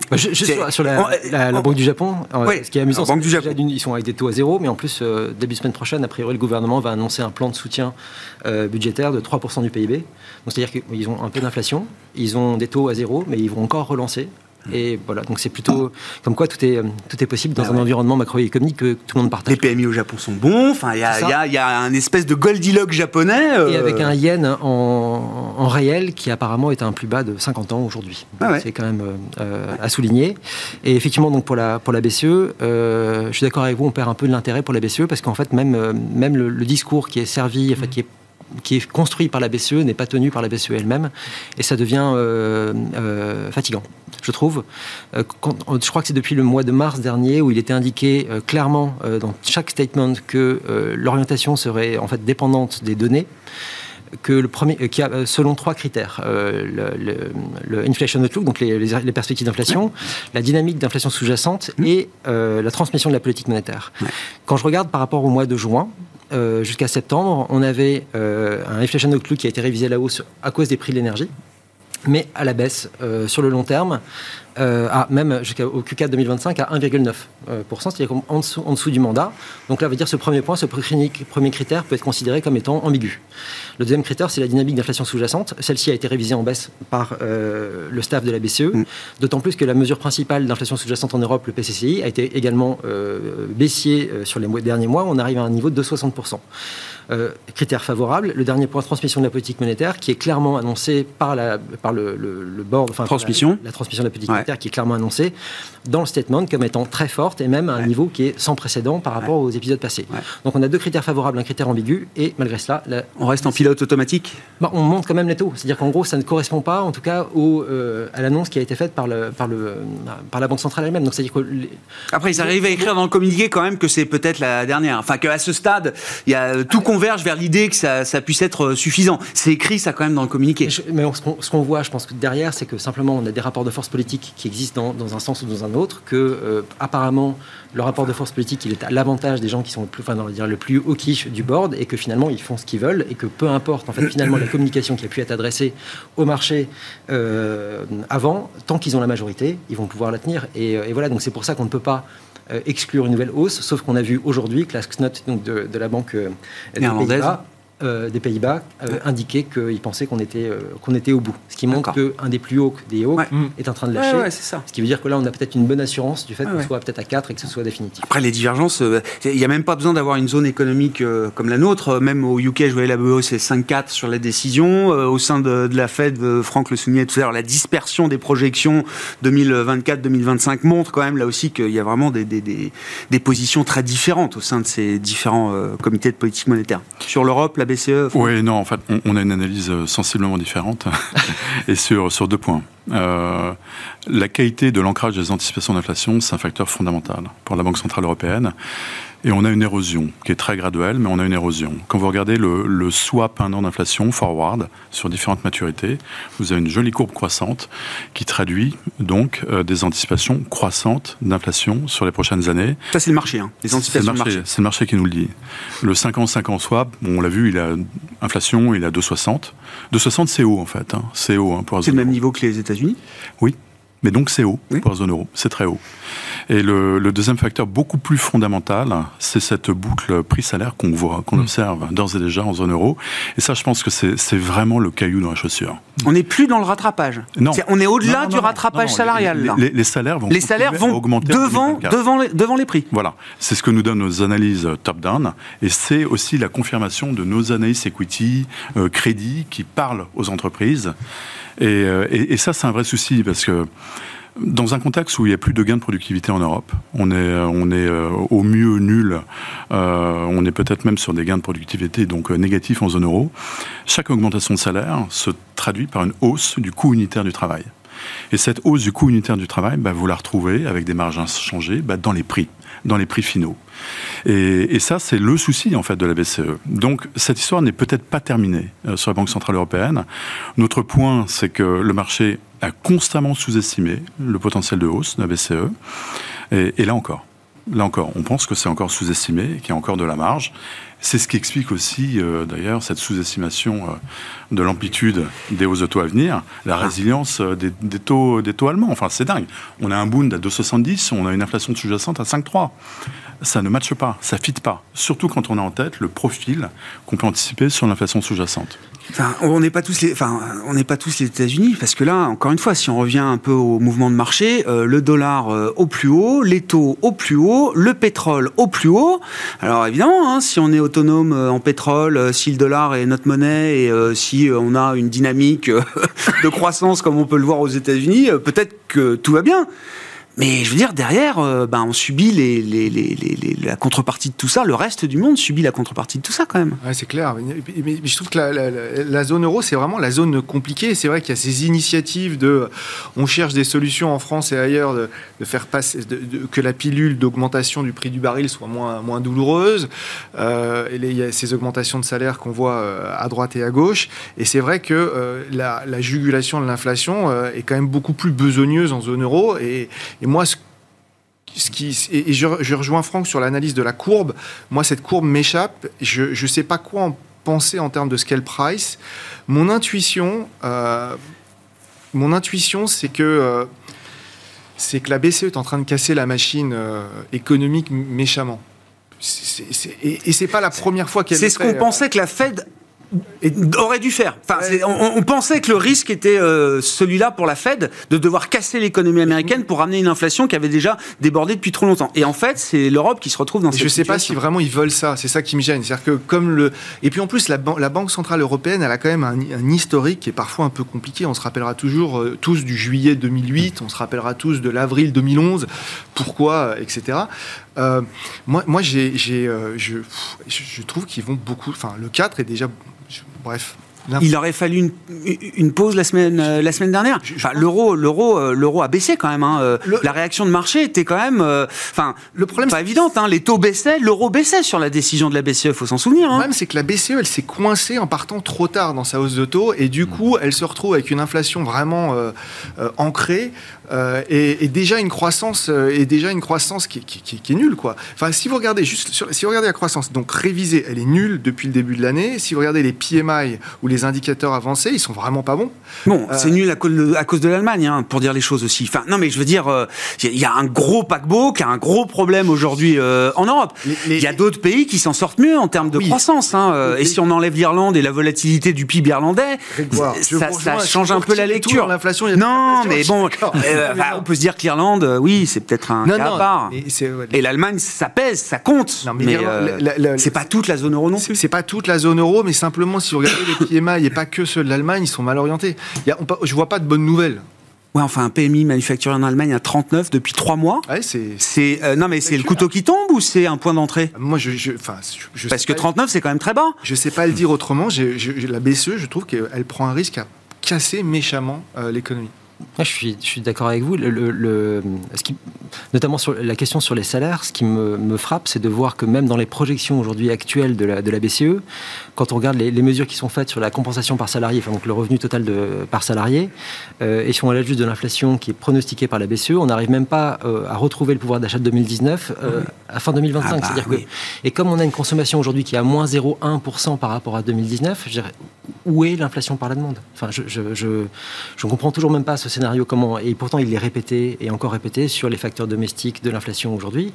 Bah, je, sur, la, la, Banque du Japon, ce qui est amusant, c'est qu'ils sont avec des taux à zéro, mais en plus, euh, début semaine prochaine, a priori, le gouvernement va annoncer un plan de soutien euh, budgétaire de 3% du PIB. C'est-à-dire qu'ils ont un peu d'inflation, ils ont des taux à zéro, mais ils vont encore relancer. Et voilà, donc c'est plutôt comme quoi tout est, tout est possible dans ah un environnement macroéconomique que tout le monde partage. Les PMI au Japon sont bons, enfin il y, y, a un espèce de Goldilocks japonais. Euh. Et avec un yen en, en, réel qui apparemment est à un plus bas de 50 ans aujourd'hui. Ah c'est quand même euh, à souligner. Et effectivement, donc pour la, pour la BCE, euh, je suis d'accord avec vous, on perd un peu de l'intérêt pour la BCE parce qu'en fait, même, même le, discours qui est servi, enfin, qui est qui est construit par la BCE n'est pas tenu par la BCE elle-même, et ça devient euh, euh, fatigant, je trouve. Euh, je crois que c'est depuis le mois de mars dernier où il était indiqué clairement dans chaque statement que l'orientation serait en fait dépendante des données que le premier, qui a selon trois critères le, inflation outlook, donc les, les, perspectives d'inflation, la dynamique d'inflation sous-jacente et la transmission de la politique monétaire. Quand je regarde par rapport au mois de juin, euh, jusqu'à septembre, on avait euh, un inflation outlook qui a été révisé à la hausse à cause des prix de l'énergie, mais à la baisse euh, sur le long terme, à, même jusqu'au Q4 2025 à 1,9%, c'est-à-dire en dessous, en dessous du mandat. Donc là, on va dire ce premier point, ce premier critère peut être considéré comme étant ambigu. Le deuxième critère, c'est la dynamique d'inflation sous-jacente. Celle-ci a été révisée en baisse par euh, le staff de la BCE, mm. d'autant plus que la mesure principale d'inflation sous-jacente en Europe, le PCCI, a été également euh, baissier euh, sur les derniers mois. On arrive à un niveau de 60%. Euh, critère favorable. Le dernier point, transmission de la politique monétaire, qui est clairement annoncé par, la, par le, le, board, enfin transmission. La, transmission de la politique monétaire qui est clairement annoncée dans le statement comme étant très forte et même à un niveau qui est sans précédent par rapport aux épisodes passés. Donc on a deux critères favorables, un critère ambigu et malgré cela... on reste en pilote automatique bah, On monte quand même les taux. C'est-à-dire qu'en gros ça ne correspond pas en tout cas au, euh, à l'annonce qui a été faite par, le, par, le, par la Banque centrale elle-même. Donc c'est-à-dire que Après ils arrivent à écrire dans le communiqué quand même que c'est peut-être la dernière. Enfin qu'à ce stade, il y a, tout converge vers l'idée que ça, ça, puisse être suffisant. C'est écrit ça quand même dans le communiqué. Mais, ce qu'on voit, je pense que derrière, c'est que simplement on a des rapports de force politique qui existent dans, dans un sens ou dans un autre, que euh, apparemment le rapport de force politique il est à l'avantage des gens qui sont le plus, enfin, dire, le plus haut quiche du board et que finalement ils font ce qu'ils veulent et que peu importe en fait finalement la communication qui a pu être adressée au marché euh, avant, tant qu'ils ont la majorité, ils vont pouvoir la tenir. Et, euh, voilà, donc c'est pour ça qu'on ne peut pas exclure une nouvelle hausse, sauf qu'on a vu aujourd'hui que la donc de, de la banque néerlandaise euh, des Pays-Bas euh, indiquait qu'ils pensaient qu'on était, euh, qu'on était au bout. Ce qui montre qu'un des plus hauts des hauts est en train de lâcher. ça. Ce qui veut dire que là, on a peut-être une bonne assurance du fait qu'on soit peut-être à 4 et que ce soit définitif. Après, les divergences, il n'y a même pas besoin d'avoir une zone économique comme la nôtre. Même au UK, je voyais la BO, c'est 5-4 sur la décision. au sein de, la Fed, Franck le soulignait tout à l'heure, la dispersion des projections 2024-2025 montre quand même là aussi qu'il y a vraiment des, des, des, positions très différentes au sein de ces différents comités de politique monétaire. Sur l'Europe, BCE Oui, non, en fait, on, a une analyse euh, sensiblement différente et sur, sur deux points. Euh, la qualité de l'ancrage des anticipations d'inflation, c'est un facteur fondamental pour la Banque Centrale Européenne. Et on a une érosion qui est très graduelle, mais on a une érosion. Quand vous regardez le, le swap un an d'inflation forward sur différentes maturités, vous avez une jolie courbe croissante qui traduit donc euh, des anticipations croissantes d'inflation sur les prochaines années. Ça, c'est le marché, hein, les anticipations C'est le, le marché qui nous le dit. Le 5 ans, 5 ans swap, on l'a vu, il a inflation, il a 2,60. 2,60, c'est haut en fait. Hein. C'est haut hein, pour C'est le même niveau que les États-Unis? Oui. Mais donc c'est haut pour la zone euro, c'est très haut. Et le, deuxième facteur beaucoup plus fondamental, c'est cette boucle prix-salaire qu'on voit, qu'on mm. observe d'ores et déjà en zone euro. Et ça, je pense que c'est vraiment le caillou dans la chaussure. On n'est plus dans le rattrapage. Non. on est au-delà du rattrapage salarial. Les, salaires vont, les salaires vont augmenter devant, devant, les, devant les prix. Voilà, c'est ce que nous donnent nos analyses top-down. Et c'est aussi la confirmation de nos analyses equity, euh, crédit, qui parlent aux entreprises. Euh, et, et, ça, c'est un vrai souci parce que dans un contexte où il n'y a plus de gains de productivité en Europe, on est, euh, euh, au mieux nul, on est peut-être même sur des gains de productivité donc négatifs en zone euro, chaque augmentation de salaire se traduit par une hausse du coût unitaire du travail. Et cette hausse du coût unitaire du travail, bah, vous la retrouvez avec des marges inchangées bah, dans les prix, dans les prix finaux. Et, ça, c'est le souci en fait de la BCE. Donc cette histoire n'est peut-être pas terminée euh, sur la Banque centrale européenne. Notre point, c'est que le marché a constamment sous-estimé le potentiel de hausse de la BCE. Et, là encore, là encore, on pense que c'est encore sous-estimé, qu'il y a encore de la marge. C'est ce qui explique aussi, euh, d'ailleurs, cette sous-estimation euh, de l'amplitude des hausses de taux à venir, la résilience des, des, taux, allemands. Enfin, c'est dingue. On a un Bund à 2,70, on a une inflation sous-jacente à 5,3 ça ne matche pas, ça fit pas. Surtout quand on a en tête le profil qu'on peut anticiper sur l'inflation sous-jacente. Enfin, on n'est pas tous les, enfin, on n'est pas tous les États-Unis parce que là, encore une fois, si on revient un peu au mouvement de marché, euh, le dollar euh, au plus haut, les taux au plus haut, le pétrole au plus haut. Alors évidemment, hein, si on est autonome euh, en pétrole, si le dollar est notre monnaie et si on a une dynamique de croissance comme on peut le voir aux États-Unis, peut-être que tout va bien. Mais je veux dire, derrière, euh, ben, on subit la contrepartie de tout ça. Le reste du monde subit la contrepartie de tout ça, quand même. Ouais, c'est clair. Mais, je trouve que la, zone euro, c'est vraiment la zone compliquée. C'est vrai qu'il y a ces initiatives de. On cherche des solutions en France et ailleurs de, faire passer. Que la pilule d'augmentation du prix du baril soit moins, moins douloureuse. Euh, il y a ces augmentations de salaire qu'on voit euh, à droite et à gauche. Et c'est vrai que euh, la, la, jugulation de l'inflation est quand même beaucoup plus besogneuse en zone euro. Et moi, ce, qui, et je, rejoins Franck sur l'analyse de la courbe. Moi, cette courbe m'échappe. Je ne sais pas quoi en penser en termes de scale price. Mon intuition, euh, mon intuition, c'est que euh, c'est que la BCE est en train de casser la machine euh, économique méchamment. et, et c'est pas la première fois qu'elle. C'est ce qu'on pensait que la Fed aurait dû faire. Enfin, on, pensait que le risque était euh, celui-là pour la Fed de devoir casser l'économie américaine pour ramener une inflation qui avait déjà débordé depuis trop longtemps. Et en fait, c'est l'Europe qui se retrouve dans cette Je ne sais pas si vraiment ils veulent ça. C'est ça qui me gêne. C'est-à-dire que comme le et puis en plus la, la, Banque centrale européenne, elle a quand même un, historique qui est parfois un peu compliqué. On se rappellera toujours euh, tous du juillet 2008. On se rappellera tous de l'avril 2011. Pourquoi, etc. Euh, moi, moi j'ai, je, je trouve qu'ils vont beaucoup. Enfin, le 4 est déjà bref, il aurait fallu une, une, pause la semaine, euh, la semaine dernière. Enfin, l'euro, l'euro, euh, l'euro a baissé quand même. Hein. Euh, la réaction de marché était quand même, enfin, le problème pas évidente. Hein. Les taux baissaient, l'euro baissait sur la décision de la BCE. Faut s'en souvenir. Hein. Le problème, c'est que la BCE, elle s'est coincée en partant trop tard dans sa hausse de taux, et du coup, elle se retrouve avec une inflation vraiment ancrée et, déjà une croissance, et déjà une croissance qui, qui, est nulle, quoi. Enfin, si vous regardez juste, si vous regardez la croissance, donc révisée, elle est nulle depuis le début de l'année. Si vous regardez les PMI ou les indicateurs avancés, ils sont vraiment pas bons. Bon, c'est nul à cause de, l'Allemagne, hein, pour dire les choses aussi. Enfin, non, mais je veux dire, euh, il y a un gros paquebot qui a un gros problème aujourd'hui euh, en Europe. Il y a d'autres pays qui s'en sortent mieux en termes de croissance. Hein, euh, et si on enlève l'Irlande et la volatilité du PIB irlandais, ça, change un peu la lecture. L'inflation, non, mais bon, on peut se dire que l'Irlande, oui, c'est peut-être un cas à part. Et l'Allemagne, ça pèse, ça compte. mais, c'est pas toute la zone euro non plus. C'est pas toute la zone euro, mais simplement si vous regardez les PMI et pas que ceux de l'Allemagne, ils sont mal orientés. Je ne je vois pas de bonnes nouvelles. Ouais, enfin, un PMI manufacturier en Allemagne à 39 depuis 3 mois. Ouais, c'est. euh, non, mais c'est le couteau qui tombe ou c'est un point d'entrée? Moi, je. je, je Parce que 39, c'est quand même très bas. Je sais pas le dire autrement. la BCE, je trouve qu'elle prend un risque à casser méchamment euh, l'économie je suis, d'accord avec vous. Ce qui, notamment sur la question sur les salaires, ce qui me, frappe, c'est de voir que même dans les projections aujourd'hui actuelles de la, BCE, quand on regarde les, mesures qui sont faites sur la compensation par salarié, enfin donc le revenu total de, par salarié, euh, et si on juste de l'inflation qui est pronostiquée par la BCE, on n'arrive même pas euh, à retrouver le pouvoir d'achat de 2019 euh, à fin 2025. Ah bah C'est-à-dire que, et comme on a une consommation aujourd'hui qui est à moins 0,1% par rapport à 2019, je dirais, où est l'inflation par la demande? Enfin, je, je, je, je comprends toujours même pas ce scénario, comment, et pourtant il est répété et encore répété sur les facteurs domestiques de l'inflation aujourd'hui.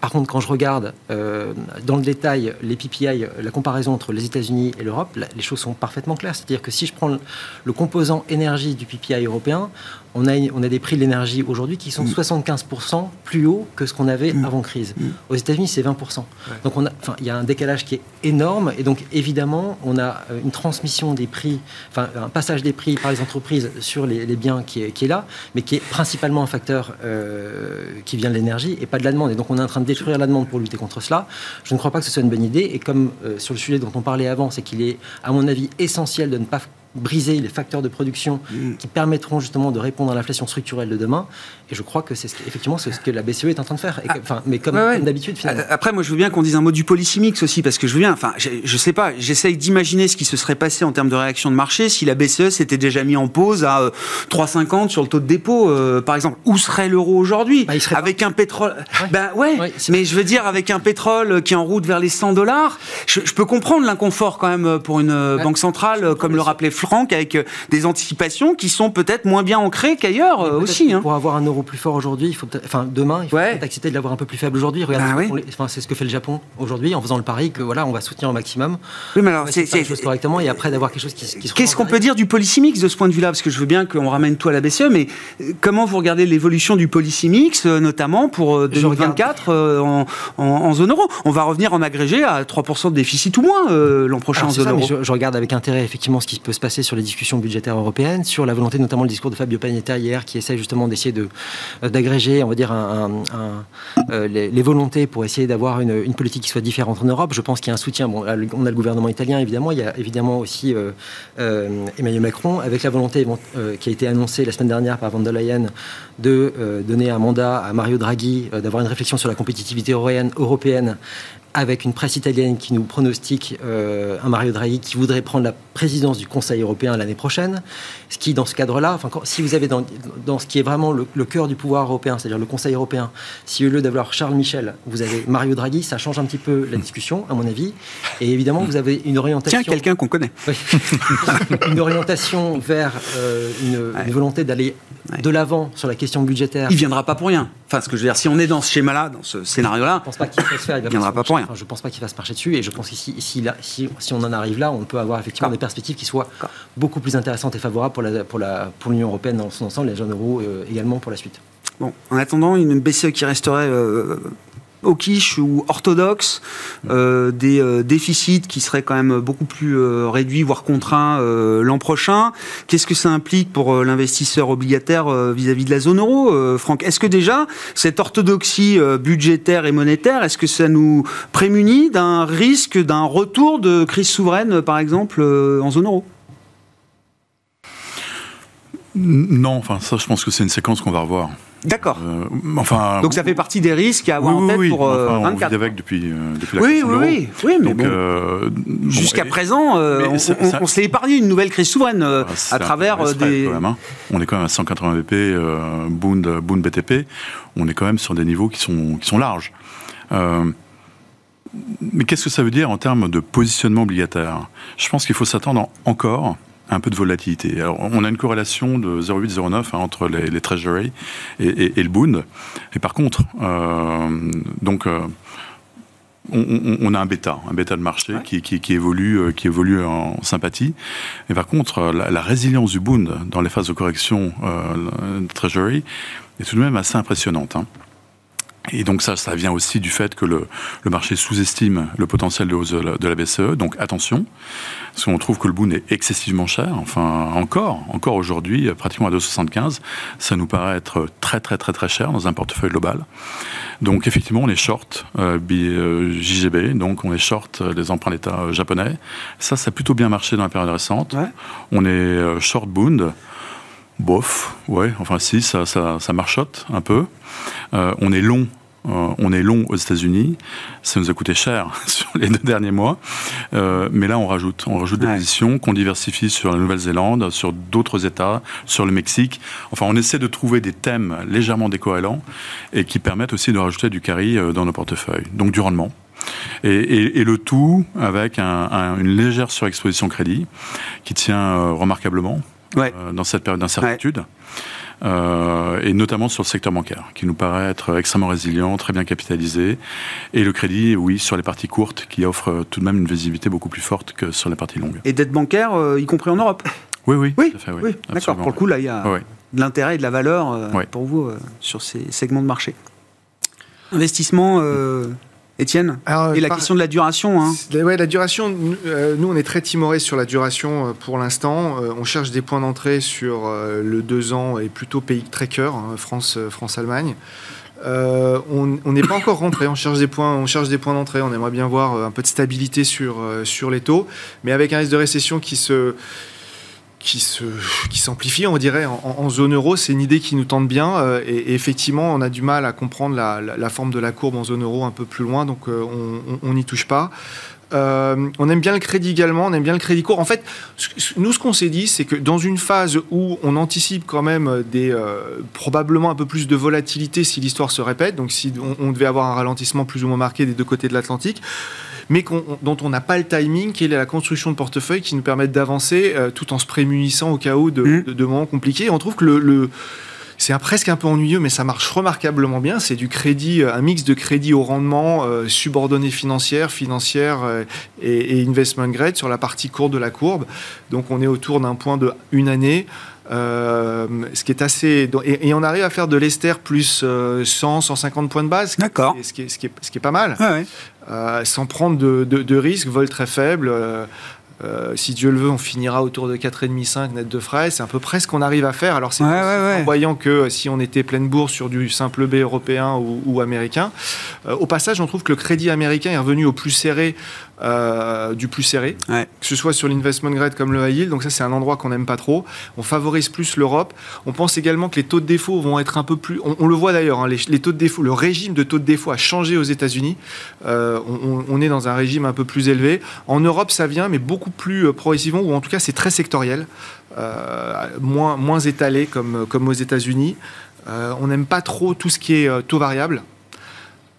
Par contre, quand je regarde dans le détail les PPI, la comparaison entre les États-Unis et l'Europe, les choses sont parfaitement claires. C'est-à-dire que si je prends le composant énergie du PPI européen, on a, on a des prix de l'énergie aujourd'hui qui sont 75% mm. plus hauts que ce qu'on avait mm. avant crise. Mm. Aux États-Unis, c'est 20%. Donc on a, il y a un décalage qui est énorme et donc évidemment, on a une transmission des prix, enfin un passage des prix par les entreprises sur les, biens qui est, qui est, là, mais qui est principalement un facteur euh, qui vient de l'énergie et pas de la demande. Et donc on est en train de détruire la demande pour lutter contre cela. Je ne crois pas que ce soit une bonne idée. Et comme euh, sur le sujet dont on parlait avant, c'est qu'il est, à mon avis, essentiel de ne pas briser les facteurs de production mm. qui permettront justement de répondre à l'inflation structurelle de demain. Et je crois que c'est effectivement ce que la BCE est en train de faire. Ah. enfin, mais comme, d'habitude, finalement. Après, moi, je veux bien qu'on dise un mot du policy mix aussi, parce que je veux bien. Enfin, je, je sais pas. J'essaye d'imaginer ce qui se serait passé en termes de réaction de marché si la BCE s'était déjà mis en pause à 3,50 euh, sur le taux de dépôt, euh, par exemple. Où serait l'euro aujourd'hui bah, Avec un pétrole. Ben ouais. mais je veux dire, avec un pétrole qui est en route vers les 100 dollars, je, peux comprendre l'inconfort quand même pour une euh, banque centrale, comme le rappelait Avec des anticipations qui sont peut-être moins bien ancrées qu'ailleurs aussi. Hein. Pour avoir un euro plus fort aujourd'hui, il faut enfin demain, il faut accepter de l'avoir un peu plus faible aujourd'hui. Regardez, ah enfin, c'est ce que fait le Japon aujourd'hui en faisant le pari que voilà, on va soutenir au maximum. Oui, mais alors c'est les choses correctement et après d'avoir quelque chose qui, qui. Qu'est-ce qu'on peut dire du policy mix de ce point de vue-là? Parce que je veux bien qu'on ramène tout à la BCE, mais euh, comment vous regardez l'évolution du policy mix, euh, notamment pour 2024 euh, en, en, zone euro? On va revenir en agrégé à 3% de déficit ou moins l'an prochain en zone euro. Je, je, regarde avec intérêt effectivement ce qui peut se passer sur les discussions budgétaires européennes, sur la volonté notamment le discours de Fabio Panetta hier qui essaie justement d'essayer de d'agréger, on va dire, euh, les, volontés pour essayer d'avoir une, politique qui soit différente en Europe. Je pense qu'il y a un soutien. Bon, on a le gouvernement italien, évidemment. Il y a évidemment aussi euh, euh, Emmanuel Macron, avec la volonté qui a été annoncée la semaine dernière par von der Leyen de donner un mandat à Mario Draghi, d'avoir une réflexion sur la compétitivité européenne avec une presse italienne qui nous pronostique euh, un Mario Draghi qui voudrait prendre la présidence du Conseil européen l'année prochaine. Ce qui, dans ce cadre-là, enfin, si vous avez dans, dans, ce qui est vraiment le, cœur du pouvoir européen, c'est-à-dire le Conseil européen, si au lieu d'avoir Charles Michel, vous avez Mario Draghi, ça change un petit peu la discussion, à mon avis. Et évidemment, vous avez une orientation. Tiens, quelqu'un qu'on connaît. une orientation vers euh, une, volonté d'aller de l'avant sur la question budgétaire. Il viendra pas pour rien. Enfin, ce que je veux dire, si on est dans ce schéma-là, dans ce scénario-là, je pense pas qu'il faut se faire. Il, viendra pas pour rien. Je ne pense pas qu'il fasse marcher dessus. Et je pense que si, si, si, on en arrive là, on peut avoir effectivement des perspectives qui soient beaucoup plus intéressantes et favorables pour l'Union pour la, pour européenne dans son ensemble, les zones euro euh, également pour la suite. Bon, en attendant, une BCE qui resterait euh, quiche ou orthodoxe, euh, des euh, déficits qui seraient quand même beaucoup plus euh, réduits, voire contraints l'an prochain. Qu'est-ce que ça implique pour l'investisseur obligataire vis-à-vis de la zone euro, Franck? Est-ce que déjà, cette orthodoxie budgétaire et monétaire, est-ce que ça nous prémunit d'un risque d'un retour de crise souveraine, par exemple, en zone euro? Non, enfin ça, je pense que c'est une séquence qu'on va revoir. D'accord. Euh, enfin. Donc ça fait partie des risques à avoir en tête pour euh, enfin, 24. On vit avec depuis, euh, depuis la oui, oui, oui, oui, mais bon, jusqu'à présent, on, s'est épargné une nouvelle crise souveraine à travers des. Hein. On est quand même à 180 BP Bund, Bund BTP. On est quand même sur des niveaux qui sont qui sont larges. mais qu'est-ce que ça veut dire en termes de positionnement obligataire? Je pense qu'il faut s'attendre encore un peu de volatilité. Alors, on a une corrélation de 0,8-0,9 hein, entre les, les Treasury et, le Bund. Et par contre, euh, donc, euh, on, a un bêta, un bêta de marché qui, évolue, euh, qui évolue en sympathie. Et par contre, la, résilience du Bund dans les phases de correction de Treasury est tout de même assez impressionnante. Hein. Et donc ça, ça vient aussi du fait que le, le marché sous-estime le potentiel de hausse de la, BCE. Donc attention, parce qu'on trouve que le Bund est excessivement cher. Enfin, encore, encore aujourd'hui, pratiquement à 2,75, ça nous paraît être très très très très cher dans un portefeuille global. Donc effectivement, on est short euh, euh JGB, donc on est short euh, les emprunts d'État euh, japonais. Ça, ça a plutôt bien marché dans la période récente. On est short Bund. Bof, ouais, enfin si, ça, ça, ça marchote un peu. Euh, on est long euh, on est long aux États-Unis, ça nous a coûté cher sur les deux derniers mois, euh, mais là on rajoute, on rajoute des positions qu'on diversifie sur la Nouvelle-Zélande, sur d'autres États, sur le Mexique. Enfin, on essaie de trouver des thèmes légèrement décorrélants et qui permettent aussi de rajouter du carry dans nos portefeuilles. Donc du rendement. Et, le tout avec une légère surexposition crédit qui tient remarquablement dans cette période d'incertitude. Euh, et notamment sur le secteur bancaire, qui nous paraît être extrêmement résilient, très bien capitalisé, et le crédit, oui, sur les parties courtes, qui offre tout de même une visibilité beaucoup plus forte que sur les parties longues. Et dette bancaire, euh, y compris en Europe Oui, oui, oui, oui. d'accord. Pour le coup, là, il y a de l'intérêt et de la valeur euh, pour vous sur ces segments de marché. Investissement Étienne Et la question de la duration hein. Ouais, la duration, euh, nous on est très timorés sur la duration euh, pour l'instant. Euh, on cherche des points d'entrée sur le 2 ans et plutôt pays tracker, hein, France, France-Allemagne. on n'est pas encore rentré, on cherche des points, on cherche des points d'entrée. On aimerait bien voir un peu de stabilité sur, sur les taux, mais avec un risque de récession qui se qui se qui s'amplifie, on dirait, en, zone euro. C'est une idée qui nous tente bien. Euh, et, effectivement, on a du mal à comprendre la, forme de la courbe en zone euro un peu plus loin, donc euh, on n'y touche pas. Euh, on aime bien le crédit également, on aime bien le crédit court. En fait, nous, ce qu'on s'est dit, c'est que dans une phase où on anticipe quand même des, probablement un peu plus de volatilité si l'histoire se répète, donc si on, devait avoir un ralentissement plus ou moins marqué des deux côtés de l'Atlantique, mais dont on n'a pas le timing, qui est la construction de portefeuille qui nous permettent d'avancer euh, tout en se prémunissant au cas où de, mmh. moments compliqués. on trouve que le, c'est presque un peu ennuyeux, mais ça marche remarquablement bien. C'est du crédit, euh, un mix de crédit au rendement, euh, subordonné financière, financière et, investment grade sur la partie courte de la courbe. Donc on est autour d'un point de une année. Ce qui est assez. Et, on arrive à faire de l'ester plus 100, 150 points de base. D'accord. Ce, qui est, ce, qui est, pas mal. ouais. Euh, sans prendre de, de, risques, vol très faible. Euh, euh, si Dieu le veut, on finira autour de 4,5-5 net de frais. C'est à peu près ce qu'on arrive à faire. Alors, c'est en voyant que si on était pleine bourse sur du simple B européen ou, américain. au passage, on trouve que le crédit américain est revenu au plus serré euh, du plus serré, que ce soit sur l'investment grade comme le high yield. Donc ça, c'est un endroit qu'on n'aime pas trop. On favorise plus l'Europe. On pense également que les taux de défaut vont être un peu plus. On, le voit d'ailleurs, hein, les, taux de défaut, le régime de taux de défaut a changé aux États-Unis. Euh, on, est dans un régime un peu plus élevé. En Europe, ça vient, mais beaucoup plus euh, progressivement, ou en tout cas, c'est très sectoriel, moins, moins étalé comme, comme aux États-Unis. on n'aime pas trop tout ce qui est taux variable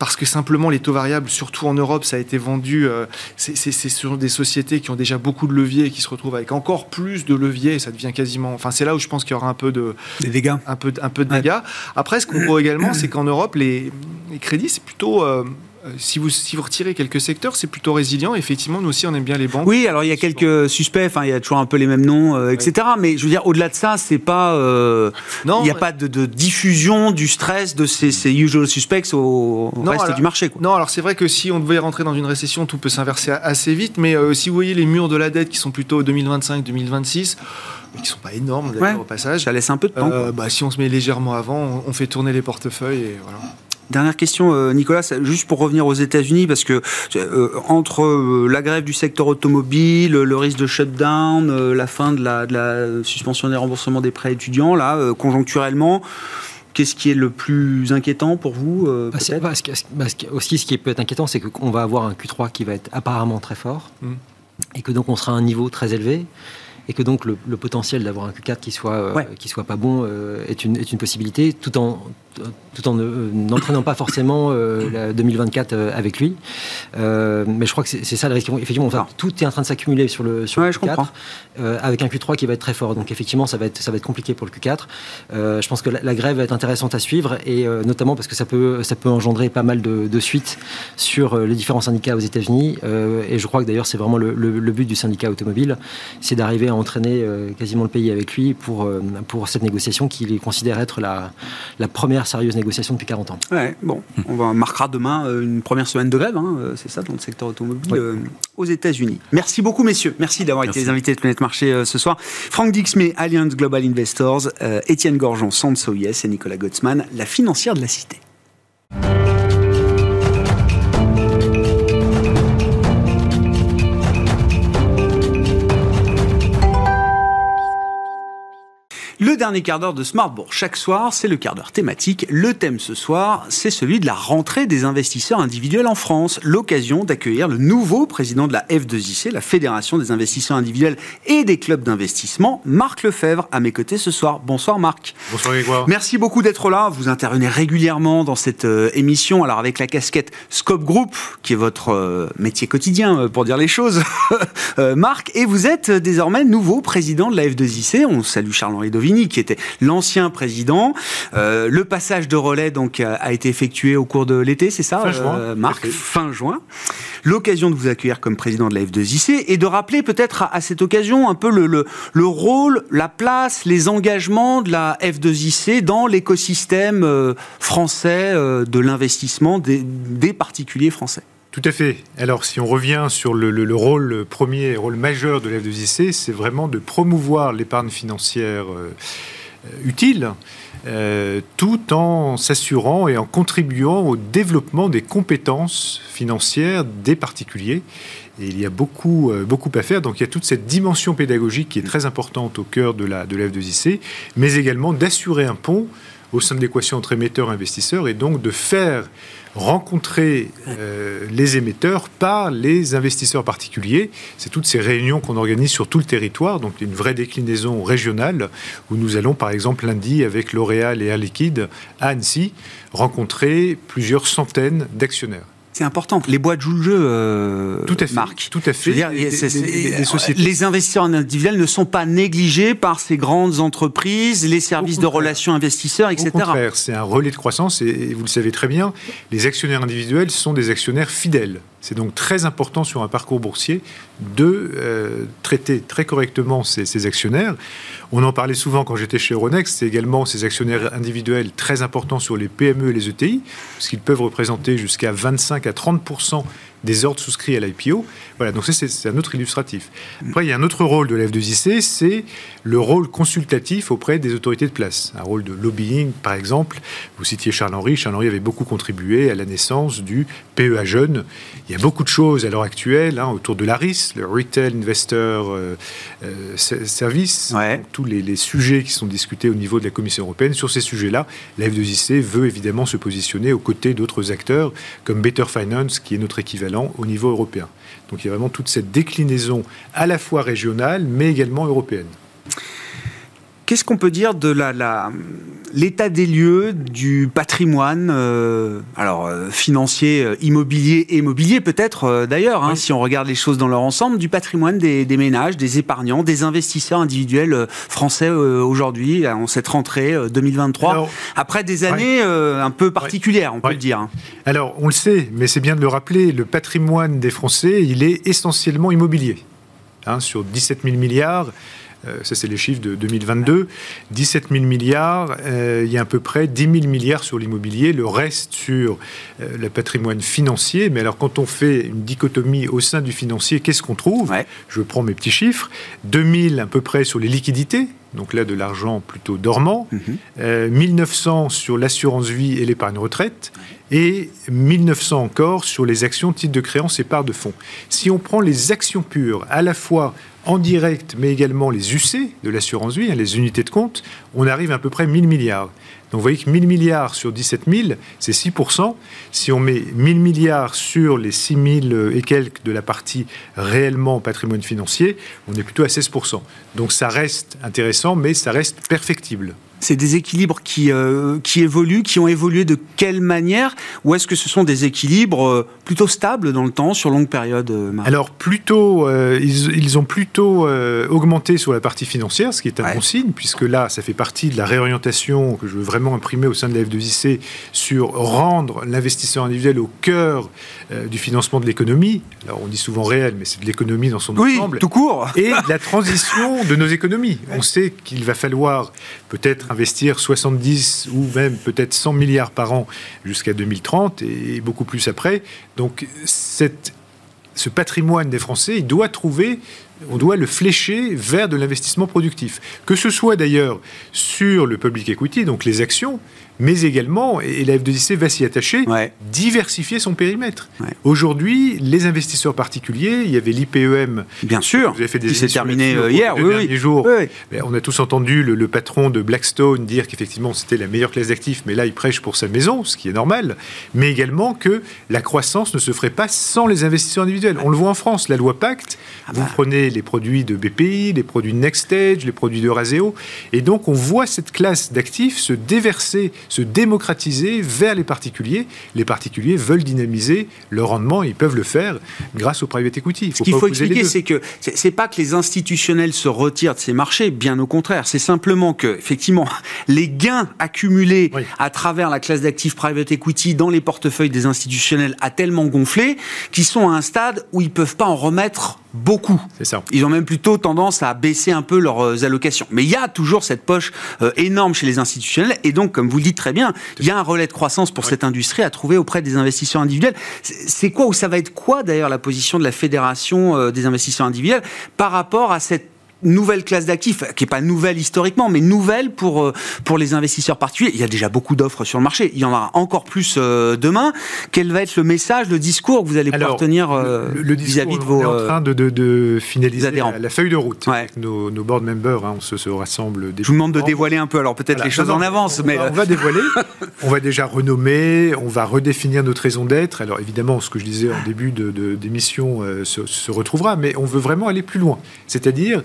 parce que simplement les taux variables, surtout en Europe, ça a été vendu. Euh, c'est sur des sociétés qui ont déjà beaucoup de leviers et qui se retrouvent avec encore plus de leviers. Et ça devient quasiment. Enfin, c'est là où je pense qu'il y aura un peu de des dégâts. Un peu, un peu de dégâts. Après, ce qu'on voit également, c'est qu'en Europe, les, crédits, c'est plutôt euh, si, vous, si vous retirez quelques secteurs, c'est plutôt résilient. Effectivement, nous aussi, on aime bien les banques. Oui, alors il y a quelques suspects, enfin, il y a toujours un peu les mêmes noms, etc. Mais je veux dire, au-delà de ça, c'est pas. non, il n'y a pas de, diffusion du stress de ces, usual suspects au, reste du marché. Quoi. Non, alors c'est vrai que si on devait rentrer dans une récession, tout peut s'inverser assez vite. Mais si vous voyez les murs de la dette qui sont plutôt 2025-2026, mais qui sont pas énormes d'ailleurs au passage. Ça laisse un peu de temps. bah, si on se met légèrement avant, on fait tourner les portefeuilles et voilà. Dernière question, euh, Nicolas, juste pour revenir aux États-Unis, parce que euh, entre euh, la grève du secteur automobile, le risque de shutdown, la fin de la, suspension des remboursements des prêts étudiants, là, conjoncturellement, Qu'est-ce qui est le plus inquiétant pour vous bah, bah, bah, Aussi, ce qui peut être inquiétant, c'est qu'on va avoir un Q3 qui va être apparemment très fort, mmh. et que donc on sera à un niveau très élevé et que donc le, potentiel d'avoir un Q4 qui soit qui soit pas bon est, une, est une possibilité tout en tout en n'entraînant pas forcément euh, la 2024 euh, avec lui. Euh, mais je crois que c'est ça le risque. Effectivement, tout est en train de s'accumuler sur le, sur le Q4, avec un Q3 qui va être très fort. Donc effectivement, ça va être, ça va être compliqué pour le Q4. je pense que la, grève va être intéressante à suivre, et notamment parce que ça peut, ça peut engendrer pas mal de, de suites sur les différents syndicats aux États-Unis. et je crois que d'ailleurs, c'est vraiment le, le, but du syndicat automobile, c'est d'arriver à entraîner quasiment le pays avec lui pour, pour cette négociation qu'il considère être la, la première sérieuse négociation depuis 40 ans. Ouais, bon, on va, marquera demain euh, une première semaine de grève, hein, euh, c'est ça, dans le secteur automobile euh, aux États-Unis. Merci beaucoup, messieurs. Merci d'avoir été les invités de Planète Marché ce soir. Franck Dixmé, Allianz Global Investors, Étienne Gorgeon, Sanso Yes et Nicolas Gottsman, la financière de la cité. Le dernier quart d'heure de Smartbourg chaque soir, c'est le quart d'heure thématique. Le thème ce soir, c'est celui de la rentrée des investisseurs individuels en France. L'occasion d'accueillir le nouveau président de la F2IC, la Fédération des investisseurs individuels et des clubs d'investissement, Marc Lefebvre, à mes côtés ce soir. Bonsoir Marc. Bonsoir Grégoire. Merci beaucoup d'être là. Vous intervenez régulièrement dans cette euh, émission, alors avec la casquette Scope Group, qui est votre euh, métier quotidien, euh, pour dire les choses, Marc, et vous êtes désormais nouveau président de la F2IC. On salue Charles-Henri Qui était l'ancien président. Euh, le passage de relais donc a, été effectué au cours de l'été, c'est ça, fin juin, euh, Marc, fin juin. L'occasion de vous accueillir comme président de la F2IC et de rappeler peut-être à, cette occasion un peu le, le, rôle, la place, les engagements de la F2IC dans l'écosystème euh, français de l'investissement des, des particuliers français. Tout à fait. Alors, si on revient sur le, le, le rôle premier, rôle majeur de l'F2IC, c'est vraiment de promouvoir l'épargne financière euh, utile, euh, tout en s'assurant et en contribuant au développement des compétences financières des particuliers. Et il y a beaucoup, euh, à faire. Donc il y a toute cette dimension pédagogique qui est très importante au cœur de la, de la F2IC, mais également d'assurer un pont au sein de l'équation entre émetteurs et investisseurs et donc de faire rencontrer euh, les émetteurs par les investisseurs particuliers. C'est toutes ces réunions qu'on organise sur tout le territoire, donc une vraie déclinaison régionale, où nous allons par exemple lundi avec L'Oréal et Air Liquide à Annecy rencontrer plusieurs centaines d'actionnaires. C'est important. Les boîtes jouent le jeu, euh, tout à fait, Marc. Tout à fait. dire, les, investisseurs individuels ne sont pas négligés par ces grandes entreprises, les services de relations investisseurs, etc. Au contraire, c'est un relais de croissance et vous le savez très bien, les actionnaires individuels sont des actionnaires fidèles. C'est donc très important sur un parcours boursier de euh, traiter très correctement ces, actionnaires. On en parlait souvent quand j'étais chez Euronext, c'est également ces actionnaires individuels très importants sur les PME et les ETI, parce qu'ils peuvent représenter jusqu'à 25 à 30% des ordres souscrits à l'IPO. Voilà, donc ça, c'est un autre illustratif. Après, il y a un autre rôle de lf 2 c'est le rôle consultatif auprès des autorités de place. Un rôle de lobbying, par exemple. Vous citiez Charles-Henri. Charles-Henri avait beaucoup contribué à la naissance du PEA Jeune. Il y a beaucoup de choses à l'heure actuelle hein, autour de l'ARIS, le Retail Investor euh, euh, Service, tous les, les, sujets qui sont discutés au niveau de la Commission européenne. Sur ces sujets-là, la F2IC veut évidemment se positionner aux côtés d'autres acteurs comme Better Finance, qui est notre équivalent au niveau européen. Donc il y a vraiment toute cette déclinaison à la fois régionale, mais également européenne. Qu'est-ce qu'on peut dire de la, la, l'état des lieux du patrimoine, euh, alors euh, financier, euh, immobilier et immobilier peut-être d'ailleurs, hein, si on regarde les choses dans leur ensemble, du patrimoine des, des ménages, des épargnants, des investisseurs individuels français aujourd'hui, en cette rentrée euh, 2023, Alors, après des années un peu particulières, on peut le dire. hein. Alors, on le sait, mais c'est bien de le rappeler, le patrimoine des Français, il est essentiellement immobilier. Hein, sur 17 000 milliards, ça c'est les chiffres de 2022, 17 000 milliards, euh, il y a à peu près 10 000 milliards sur l'immobilier, le reste sur euh, le patrimoine financier. Mais alors quand on fait une dichotomie au sein du financier, qu'est-ce qu'on trouve? Ouais. Je prends mes petits chiffres, 2000 à peu près sur les liquidités, donc là de l'argent plutôt dormant, Mhm. euh, 1900 sur l'assurance vie et l'épargne retraite, et 1900 encore sur les actions, titres de créance et parts de fonds. Si on prend les actions pures, à la fois en direct, mais également les UC de l'assurance vie, hein, les unités de compte, on arrive à, à peu près 1000 milliards. Donc vous voyez que 1000 milliards sur 17 000, c'est 6%. Si on met 1000 milliards sur les 6 000 et quelques de la partie réellement patrimoine financier, on est plutôt à 16%. Donc ça reste intéressant, mais ça reste perfectible. C'est des équilibres qui, euh, qui évoluent, qui ont évolué de quelle manière Ou est-ce que ce sont des équilibres euh, plutôt stables dans le temps, sur longue période euh, Marc Alors plutôt, euh, ils, ils ont plutôt euh, augmenté sur la partie financière, ce qui est un Ouais. bon signe, puisque là, ça fait partie de la réorientation que je veux vraiment imprimer au sein de la F2IC sur rendre l'investisseur individuel au cœur du financement de l'économie. Alors on dit souvent réel, mais c'est de l'économie dans son Oui, ensemble. tout court et de la transition de nos économies. On sait qu'il va falloir peut-être investir 70 ou même peut-être 100 milliards par an jusqu'à 2030 et beaucoup plus après. Donc ce patrimoine des Français, il doit trouver, on doit le flécher vers de l'investissement productif. Que ce soit d'ailleurs sur le public equity, donc les actions, mais également, et la F2IC va s'y attacher, Ouais. diversifier son périmètre. Ouais. Aujourd'hui, les investisseurs particuliers, il y avait l'IPEM Bien sûr, vous avez fait des qui s'est terminé euh, hier. Oui, oui. jours. Oui, on a tous entendu le, le patron de Blackstone dire qu'effectivement c'était la meilleure classe d'actifs, mais là il prêche pour sa maison, ce qui est normal, mais également que la croissance ne se ferait pas sans les investisseurs individuels. On le voit en France, la loi Pacte, Ah vous bah. prenez les produits de BPI, les produits de Nextage, les produits de Raseo, et donc on voit cette classe d'actifs se déverser, se démocratiser vers les particuliers. Les particuliers veulent dynamiser leur rendement, et ils peuvent le faire grâce au private equity. Ce qu'il faut expliquer, c'est que c'est c'est pas que les institutionnels se retirent de ces marchés, bien au contraire. C'est simplement que, effectivement, les gains accumulés Oui. à travers la classe d'actifs private equity dans les portefeuilles des institutionnels a tellement gonflé qu'ils sont à un stade où ils peuvent pas en remettre beaucoup. C'est ça. Ils ont même plutôt tendance à baisser un peu leurs euh, allocations. Mais il y a toujours cette poche euh, énorme chez les institutionnels. Et donc, comme vous le dites très bien, il y a un relais de croissance pour cette industrie à trouver auprès des investisseurs individuels. C'est c'est quoi ou ça va être quoi d'ailleurs la position de la fédération euh, des investisseurs individuels par rapport à cette nouvelle classe d'actifs, qui est pas nouvelle historiquement, mais nouvelle pour, euh, pour les investisseurs particuliers. Il y a déjà beaucoup d'offres sur le marché. Il y en aura encore plus euh, demain. Quel va être le message, le discours que vous allez pouvoir tenir euh, vis-à-vis de on vos... est en train de, de- de finaliser la, la feuille de route. Ouais. Avec Nos, nos board members, hein, on se, se rassemble. Je vous demande de dévoiler un peu, alors peut-être Voilà. les choses Non, en avance, on, mais... va, on va dévoiler. on va déjà renommer, on va redéfinir notre raison d'être. Alors évidemment, ce que je disais en début de- d'émission euh, se, se retrouvera, mais on veut vraiment aller plus loin. C'est-à-dire,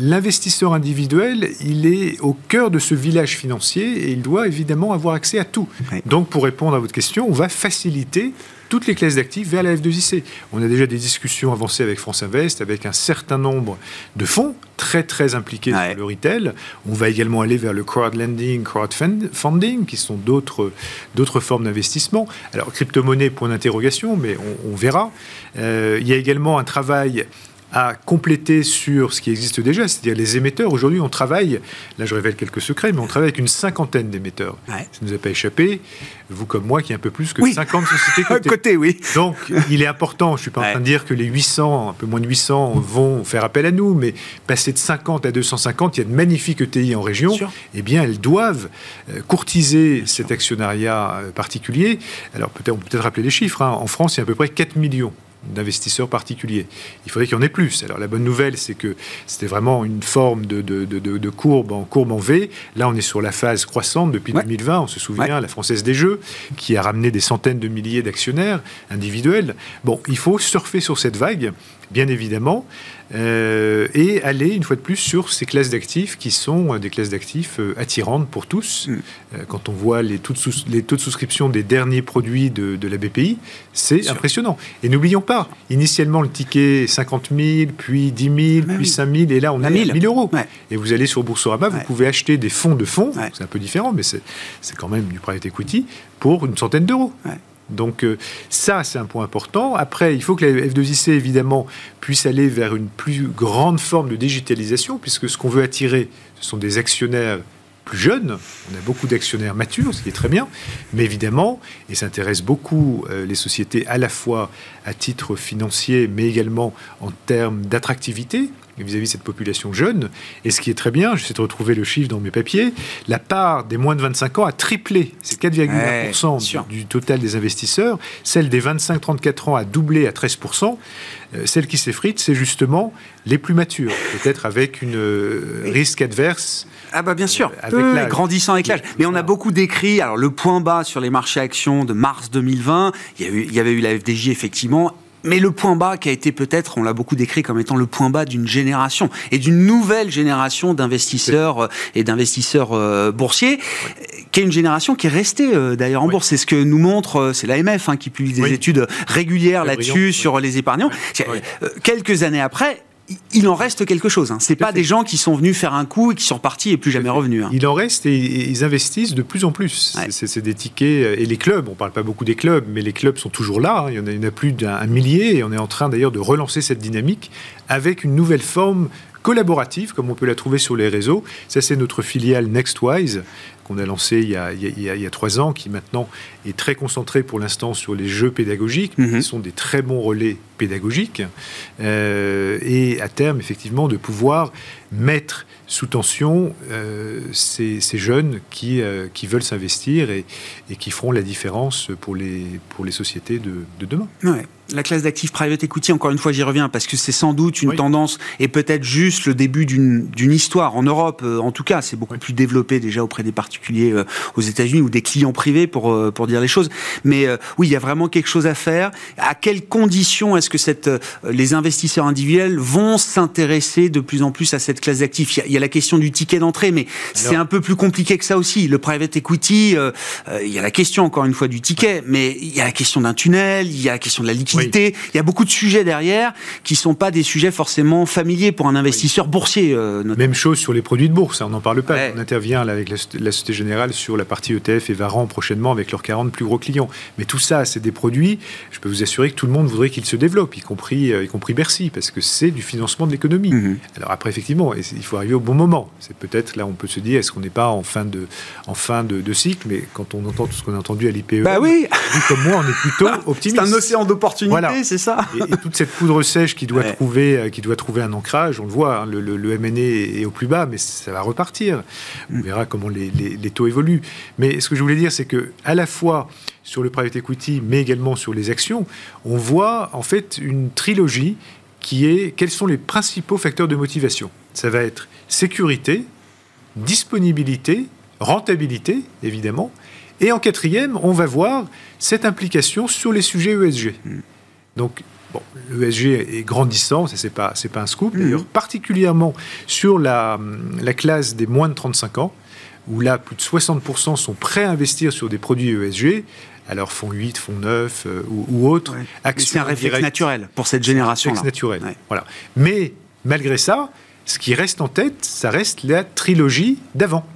l'investisseur individuel, il est au cœur de ce village financier et il doit évidemment avoir accès à tout. Donc, pour répondre à votre question, on va faciliter toutes les classes d'actifs vers la F2IC. On a déjà des discussions avancées avec France Invest, avec un certain nombre de fonds très très impliqués Ouais. dans le retail. On va également aller vers le crowdlending, crowdfunding, qui sont d'autres d'autres formes d'investissement. Alors crypto-monnaie, point d'interrogation, mais on, on verra. Euh, il y a également un travail à compléter sur ce qui existe déjà, c'est-à-dire les émetteurs. Aujourd'hui, on travaille, là je révèle quelques secrets, mais on travaille avec une cinquantaine d'émetteurs. Ouais. Ça ne nous a pas échappé, vous comme moi, qui est un peu plus que Oui. 50 sociétés cotées. côté, oui. Donc, il est important, je ne suis pas Ouais. en train de dire que les 800, un peu moins de 800, vont faire appel à nous, mais passer de 50 à 250, il y a de magnifiques ETI en région, Bien eh bien, elles doivent euh, courtiser cet actionnariat euh, particulier. Alors, peut-être, on peut peut-être rappeler les chiffres. hein. En France, il y a à peu près 4 millions d'investisseurs particuliers. Il faudrait qu'il y en ait plus. Alors la bonne nouvelle, c'est que c'était vraiment une forme de, de- de- de- de courbe, en courbe en V. Là, on est sur la phase croissante depuis Ouais. 2020. On se souvient, la Française des Jeux, qui a ramené des centaines de milliers d'actionnaires individuels. Bon, il faut surfer sur cette vague bien évidemment, euh, et aller une fois de plus sur ces classes d'actifs qui sont euh, des classes d'actifs euh, attirantes pour tous. Mm. quand on voit les taux, de les taux de souscription des derniers produits de, la BPI, c'est impressionnant. Et n'oublions pas, initialement le ticket 50 000, puis 10 000, puis 5 000, et là on est à 1000 euros. Et vous allez sur Boursorama, vous pouvez acheter des fonds de fonds, c'est un peu différent, mais c'est quand même du private equity, pour une centaine d'euros. Donc euh, ça, c'est un point important. Après, il faut que la F2IC, évidemment, puisse aller vers une plus grande forme de digitalisation, puisque ce qu'on veut attirer, ce sont des actionnaires plus jeunes. On a beaucoup d'actionnaires matures, ce qui est très bien. Mais évidemment, et ça intéresse beaucoup euh, les sociétés à la fois à titre financier, mais également en termes d'attractivité, vis-à-vis de cette population jeune. Et ce qui est très bien, j'essaie de retrouver le chiffre dans mes papiers, la part des moins de 25 ans a triplé. C'est 4,1% du, total des investisseurs. Celle des 25-34 ans a doublé à 13%. Euh, celle qui s'effrite, c'est justement les plus matures, peut-être avec une euh, risque adverse. Ah bah bien sûr, euh, avec grandissant avec l'âge. Mais on a beaucoup décrit alors le point bas sur les marchés actions de mars 2020. Il y, eu, il y avait eu la FDJ effectivement mais le point bas qui a été peut-être, on l'a beaucoup décrit comme étant le point bas d'une génération et d'une nouvelle génération d'investisseurs euh, et d'investisseurs euh, boursiers, qui est une génération qui est restée euh, d'ailleurs en bourse. C'est ce que nous montre, c'est l'AMF hein, qui publie des études régulières là-dessus sur les épargnants. Quelques années après, il en reste quelque chose. Hein. Ce pas des gens qui sont venus faire un coup et qui sont partis et plus jamais revenus. Hein. Il en reste et ils investissent de plus en plus. C'est des tickets. Euh, et les clubs, on ne parle pas beaucoup des clubs, mais les clubs sont toujours là. Hein. Il y en a, il y en a plus d'un millier et on est en train d'ailleurs de relancer cette dynamique avec une nouvelle forme collaborative, comme on peut la trouver sur les réseaux. Ça, c'est notre filiale Nextwise, qu'on a lancée il y a, il, y a, trois ans, qui maintenant est très concentrée pour l'instant sur les jeux pédagogiques, mhm. qui sont des très bons relais pédagogiques, euh, et à terme, effectivement, de pouvoir mettre sous tension euh, ces, jeunes qui, euh, qui veulent s'investir et, et, qui feront la différence pour les, pour les sociétés de, de demain. Ouais la classe d'actifs private equity, encore une fois, j'y reviens, parce que c'est sans doute une tendance et peut-être juste le début d'une histoire. En Europe, en tout cas, c'est beaucoup plus développé déjà auprès des particuliers euh, aux États-Unis ou des clients privés, pour, pour dire les choses. Mais oui, il y a vraiment quelque chose à faire. À quelles conditions est-ce que cette, les investisseurs individuels vont s'intéresser de plus en plus à cette classe d'actifs il, y a la question du ticket d'entrée, mais c'est un peu plus compliqué que ça aussi. Le private equity, il y a la question, encore une fois, du ticket, mais il y a la question d'un tunnel, il y a la question de la liquidité il y a beaucoup de sujets derrière qui ne sont pas des sujets forcément familiers pour un investisseur boursier. Euh, Même chose sur les produits de bourse, hein, on n'en parle pas. On intervient avec la, Société Générale sur la partie ETF et Varan prochainement avec leurs 40 plus gros clients. Mais tout ça, c'est des produits, je peux vous assurer que tout le monde voudrait qu'ils se développent, y compris, euh, y compris Bercy, parce que c'est du financement de l'économie. Mhm. Alors après, effectivement, il faut arriver au bon moment. C'est peut-être là, on peut se dire, est-ce qu'on n'est pas en fin de, en fin de, cycle Mais quand on entend tout ce qu'on a entendu à l'IPE, bah oui. comme moi, on est plutôt optimiste. c'est un océan d'opportunités voilà. c'est ça. Et, toute cette poudre sèche qui doit, trouver, euh, qui doit trouver un ancrage, on le voit, hein, le, le, MNE est au plus bas, mais ça va repartir. On mm. verra comment les, taux évoluent. Mais ce que je voulais dire, c'est que à la fois sur le private equity, mais également sur les actions, on voit en fait une trilogie qui est quels sont les principaux facteurs de motivation. Ça va être sécurité, disponibilité, rentabilité, évidemment, et en quatrième, on va voir cette implication sur les sujets ESG. Hmm. Donc, bon, l'ESG est grandissant, ce n'est pas, pas un scoop, hmm. d'ailleurs, particulièrement sur la, la, classe des moins de 35 ans, où là, plus de 60% sont prêts à investir sur des produits ESG, alors fonds 8, fonds 9 euh, ou, autres. C'est un réflexe naturel pour cette génération-là. naturel, voilà. Mais malgré ça, ce qui reste en tête, ça reste la trilogie d'avant.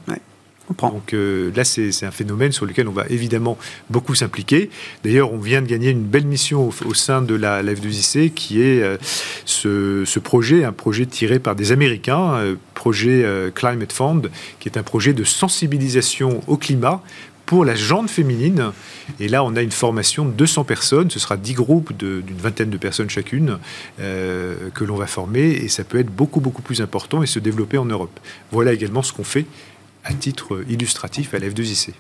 Donc euh, là, c'est un phénomène sur lequel on va évidemment beaucoup s'impliquer. D'ailleurs, on vient de gagner une belle mission au, sein de la, F2IC qui est euh, ce, projet, un projet tiré par des Américains, euh, projet Climate Fund, qui est un projet de sensibilisation au climat pour la jante féminine. Et là, on a une formation de 200 personnes. Ce sera 10 groupes d'une vingtaine de personnes chacune que l'on va former. Et ça peut être beaucoup, beaucoup plus important et se développer en Europe. Voilà également ce qu'on fait à titre illustratif à l'F2IC.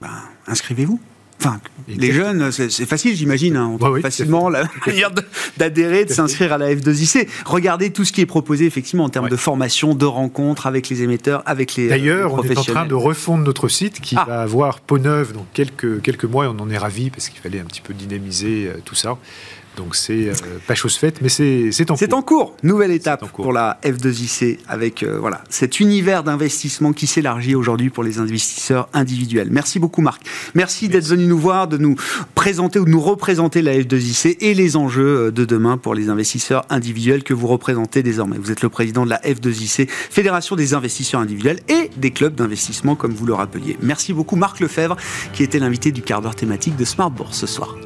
Ben, inscrivez-vous. Enfin, les jeunes, c'est facile, j'imagine. Hein. On trouve facilement la manière d'adhérer, de s'inscrire à la F2IC. Regardez tout ce qui est proposé, effectivement, en termes de formation, de rencontres avec les émetteurs, avec les D'ailleurs, on est en train de refondre notre site qui ah. va avoir peau neuve dans quelques, quelques mois et on en est ravis parce qu'il fallait un petit peu dynamiser euh, tout ça. Donc c'est euh, pas chose faite, mais c'est en cours. C'est en cours. Nouvelle étape pour la F2IC avec euh, voilà cet univers d'investissement qui s'élargit aujourd'hui pour les investisseurs individuels. Merci beaucoup Marc. Merci, d'être venu nous voir, de nous présenter ou de nous représenter la F2IC et les enjeux euh, de demain pour les investisseurs individuels que vous représentez désormais. Vous êtes le président de la F2IC, Fédération des investisseurs individuels et des clubs d'investissement comme vous le rappeliez. Merci beaucoup Marc Lefebvre qui était l'invité du quart d'heure thématique de Smart Bourse ce soir.